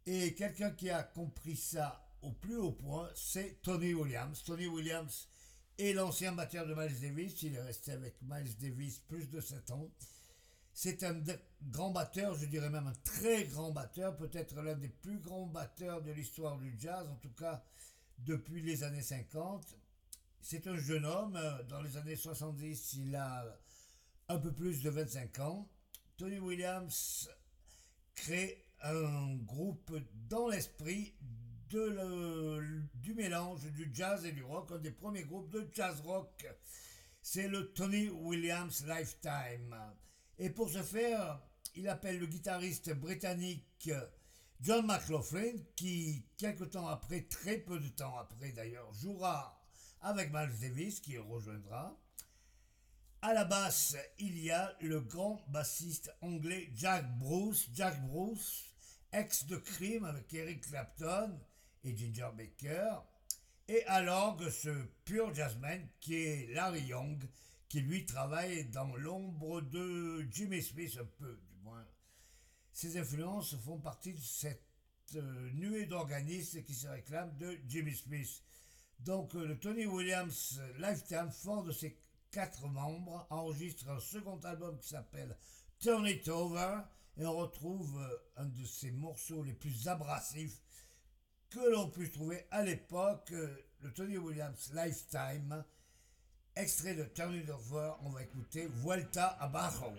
Et quelqu'un qui a compris ça au plus haut point, c'est Tony Williams. Tony Williams est l'ancien batteur de Miles Davis. Il est resté avec Miles Davis plus de 7 ans. C'est un grand batteur, je dirais même un très grand batteur, peut-être l'un des plus grands batteurs de l'histoire du jazz, en tout cas depuis les années 50. C'est un jeune homme, dans les années 70, il a un peu plus de 25 ans. Tony Williams crée un groupe dans l'esprit de du mélange du jazz et du rock, un des premiers groupes de jazz rock. C'est le Tony Williams Lifetime. Et pour ce faire, il appelle le guitariste britannique John McLaughlin, qui, quelque temps après, très peu de temps après d'ailleurs, jouera avec Miles Davis, qui rejoindra. À la basse, il y a le grand bassiste anglais Jack Bruce, Jack Bruce, ex de Cream avec Eric Clapton et Ginger Baker. Et à l'orgue, ce pur jazzman qui est Larry Young, qui lui travaille dans l'ombre de Jimmy Smith un peu, du moins. Ses influences font partie de cette euh, nuée d'organistes qui se réclament de Jimmy Smith. Donc euh, le Tony Williams Lifetime, fort de ses quatre membres, enregistre un second album qui s'appelle Turn It Over et on retrouve euh, un de ses morceaux les plus abrasifs que l'on puisse trouver à l'époque, euh, le Tony Williams Lifetime, extrait de Turn It Over, on va écouter Vuelta a Bajo.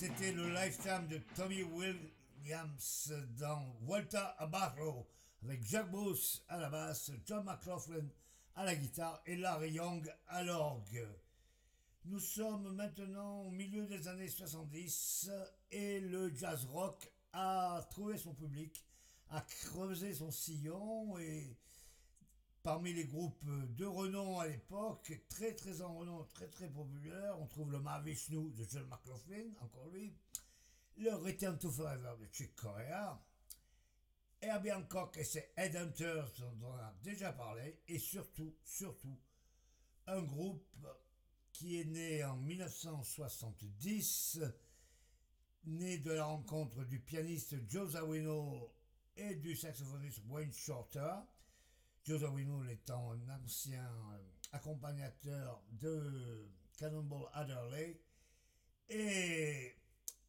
C'était le lifetime de Tommy Williams dans Walter Abarro avec Jack Bruce à la basse, John McLaughlin à la guitare et Larry Young à l'orgue. Nous sommes maintenant au milieu des années 70 et le jazz rock a trouvé son public, a creusé son sillon et Parmi les groupes de renom à l'époque, très très en renom, très très populaire, on trouve le Mahavishnu de John McLaughlin, encore lui, le Return to Forever de Chick Corea, Herbie Hancock et ses Headhunters dont on a déjà parlé, et surtout, surtout, un groupe qui est né en 1970, né de la rencontre du pianiste Joe Zawinul et du saxophoniste Wayne Shorter, Joe Zawinul étant un ancien euh, accompagnateur de Cannonball Adderley et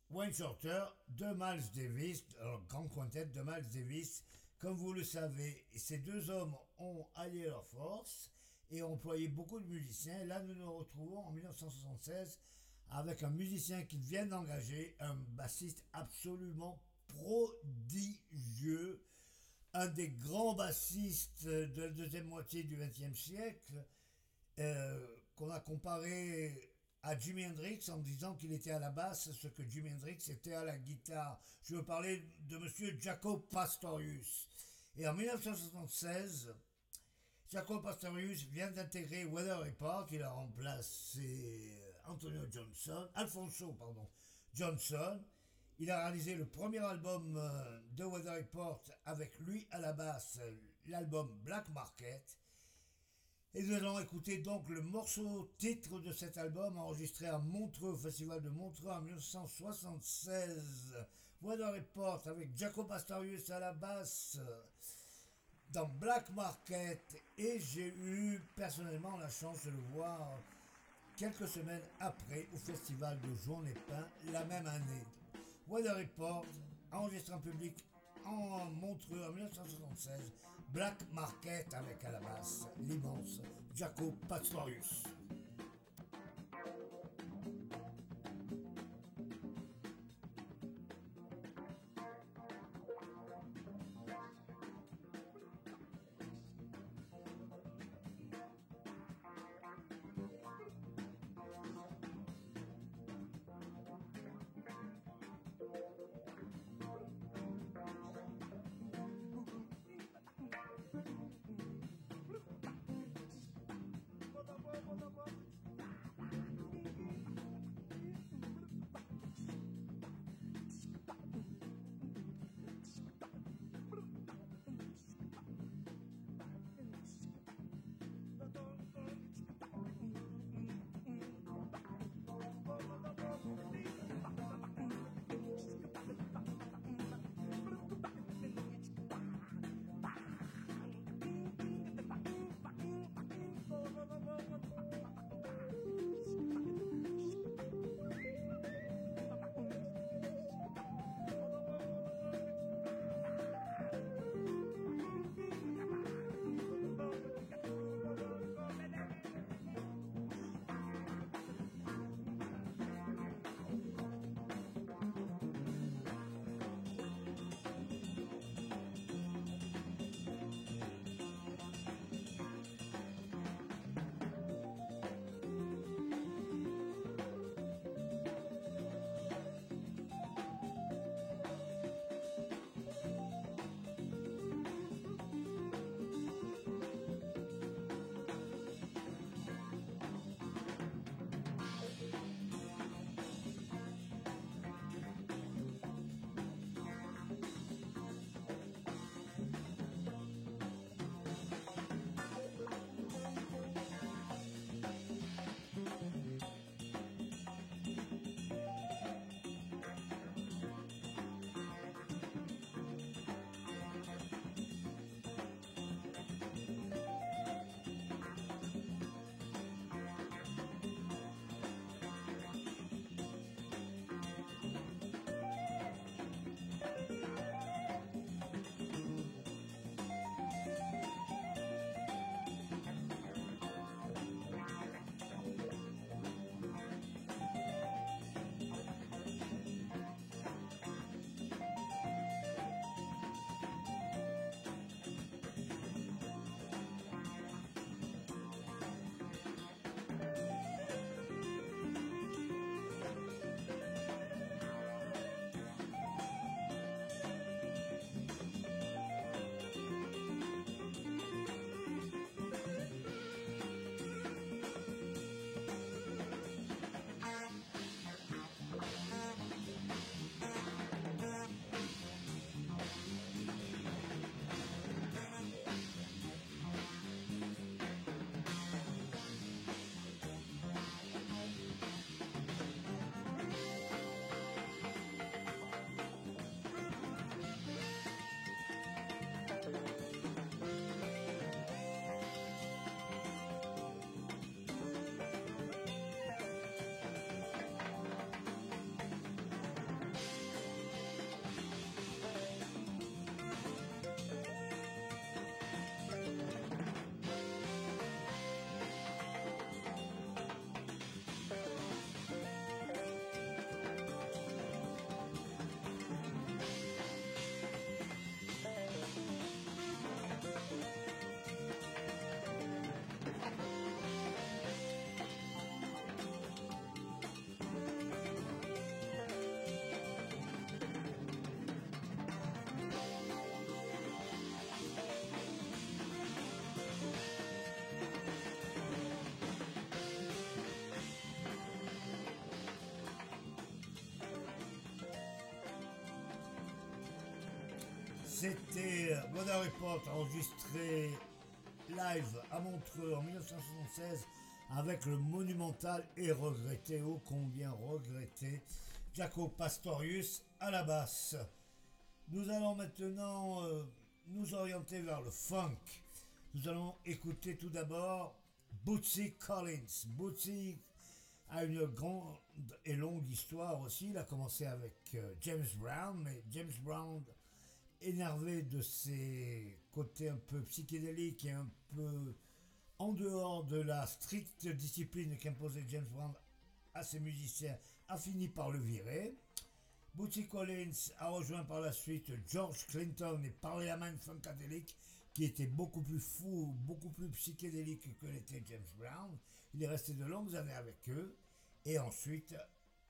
Wayne Shorter de Miles Davis, grand quintet de Miles Davis. Comme vous le savez, ces deux hommes ont allié leurs forces et employé beaucoup de musiciens. Là, nous nous retrouvons en 1976 avec un musicien qu'ils viennent d'engager, un bassiste absolument prodigieux, un des grands bassistes de la deuxième moitié du XXe siècle, euh, qu'on a comparé à Jimi Hendrix en disant qu'il était à la basse ce que Jimi Hendrix était à la guitare. Je veux parler de monsieur Jacob Pastorius. Et en 1976, Jacob Pastorius vient d'intégrer Weather Report, il a remplacé Antonio Johnson, Alfonso, pardon, Johnson, il a réalisé le premier album euh, de Weather Report avec lui à la basse, l'album Black Market. Et nous allons écouter donc le morceau titre de cet album enregistré à Montreux, au Festival de Montreux en 1976. Weather Report avec Jacob Pastorius à la basse dans Black Market. Et j'ai eu personnellement la chance de le voir quelques semaines après au Festival de Jouan-les-Pins la même année. Weather Report, enregistré en public en Montreux en 1976, Black Market avec à la basse l'immense Jaco Pastorius. C'était Weather Report enregistré live à Montreux en 1976 avec le monumental et regretté, ô combien regretté, Jaco Pastorius à la basse. Nous allons maintenant euh, nous orienter vers le funk. Nous allons écouter tout d'abord Bootsy Collins. Bootsy a une grande et longue histoire aussi. Il a commencé avec euh, James Brown, mais James Brown, énervé de ses côtés un peu psychédéliques et un peu en dehors de la stricte discipline qu'imposait James Brown à ses musiciens, a fini par le virer. Bootsy Collins a rejoint par la suite George Clinton et Parliament Funkadelic, qui était beaucoup plus fou, beaucoup plus psychédélique que l'était James Brown. Il est resté de longues années avec eux et ensuite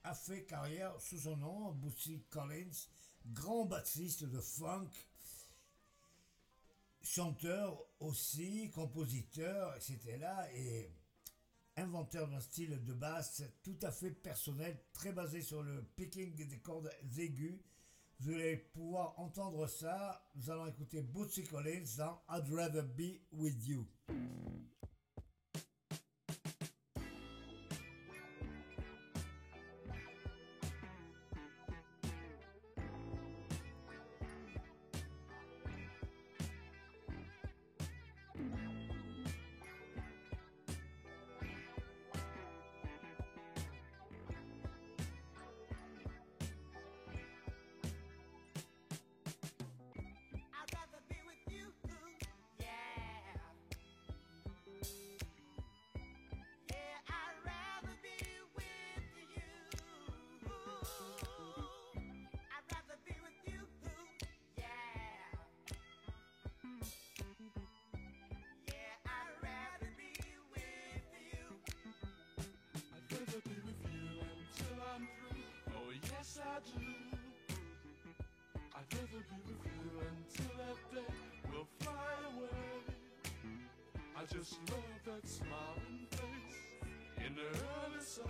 a fait carrière sous son nom, Bootsy Collins, grand bassiste de funk, chanteur aussi, compositeur, etc. et inventeur d'un style de basse tout à fait personnel, très basé sur le picking des cordes aiguës. Vous allez pouvoir entendre ça. Nous allons écouter Bootsy Collins dans I'd Rather Be With You. I be with you until day away. I just love that smiling face in the early sun.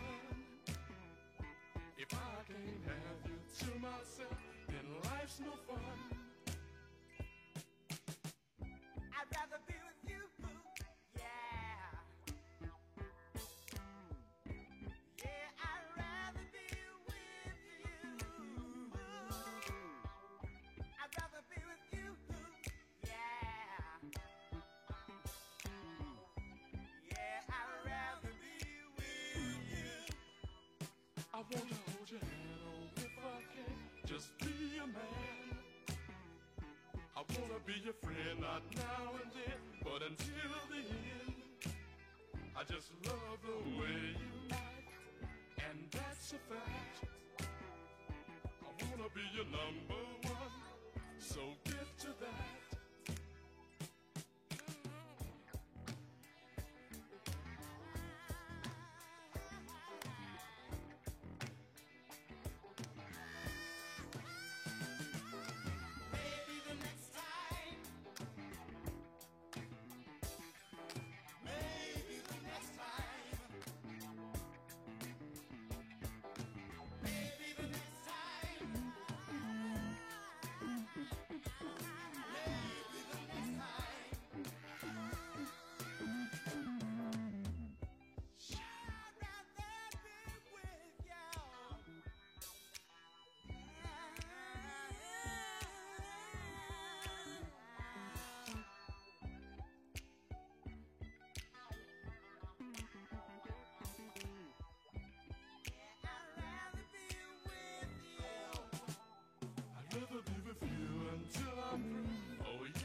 If I can't have you to myself, then life's no fun. I wanna hold your hand, oh, if I can, just be a man. I wanna be your friend, not now and then, but until the end. I just love the way you act, and that's a fact. I wanna be your number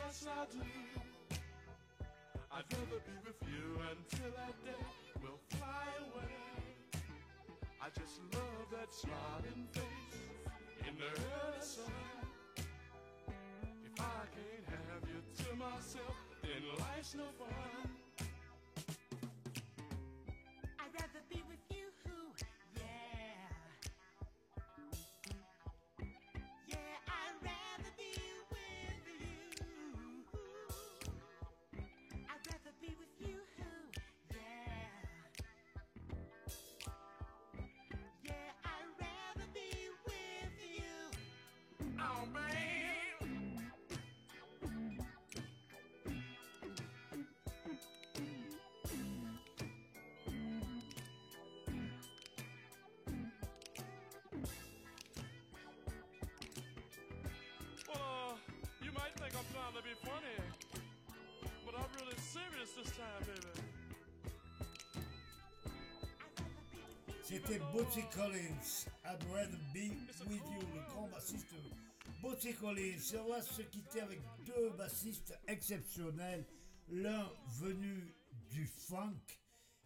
yes, I do. I'd rather be with you until that day will fly away. I just love that smiling face in the early sun. If I can't have you to myself, then life's no think I'm trying to be funny, but I'm really serious this time, baby. C'était Bootsy Collins, I'd rather be with you, le grand bassiste Bootsy Collins. Et on va se quitter avec deux bassistes exceptionnels, l'un venu du funk,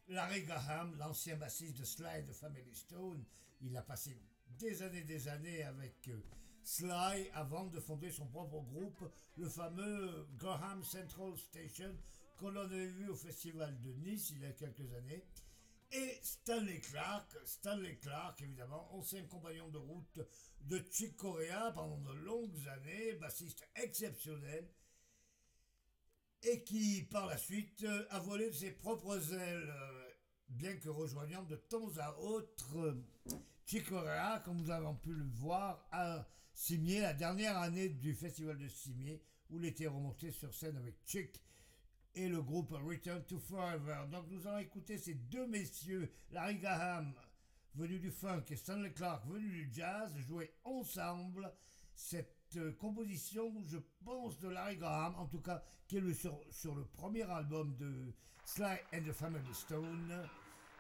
Larry Graham, l'ancien bassiste de Sly de Family Stone. Il a passé des années des années avec euh, Sly avant de fonder son propre groupe, le fameux Graham Central Station qu'on avait vu au festival de Nice il y a quelques années. Et Stanley Clark, Stanley Clark évidemment, ancien compagnon de route de Chick Corea pendant de longues années, bassiste exceptionnel, et qui par la suite a volé de ses propres ailes, euh, bien que rejoignant de temps à autre Chick Corea, comme nous avons pu le voir à Cimier, la dernière année du festival de Cimier, où il était remonté sur scène avec Chick et le groupe Return to Forever. Donc nous allons écouter ces deux messieurs, Larry Graham, venu du funk, et Stanley Clark, venu du jazz, jouer ensemble cette euh, composition, je pense, de Larry Graham, en tout cas, qui est le- sur, sur le premier album de Sly and the Family Stone,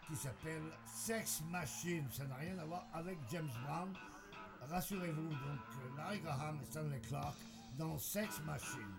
qui s'appelle Sex Machine. Ça n'a rien à voir avec James Brown. Rassurez-vous, donc euh, Larry Graham et Stanley Clark dans Sex Machine.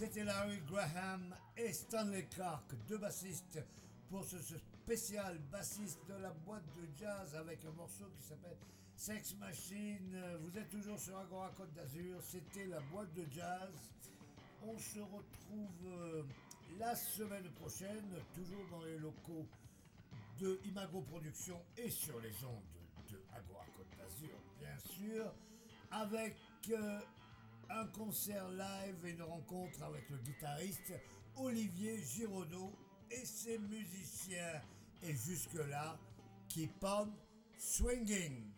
C'était Larry Graham et Stanley Clark, deux bassistes pour ce spécial bassiste de la boîte de jazz avec un morceau qui s'appelle Sex Machine. Vous êtes toujours sur Agora Côte d'Azur, c'était la boîte de jazz. On se retrouve euh, la semaine prochaine, toujours dans les locaux de Imago Productions et sur les ondes de Agora Côte d'Azur, bien sûr, avec euh, un concert live et une rencontre avec le guitariste Olivier Giraudot et ses musiciens. Et jusque-là, keep on swinging.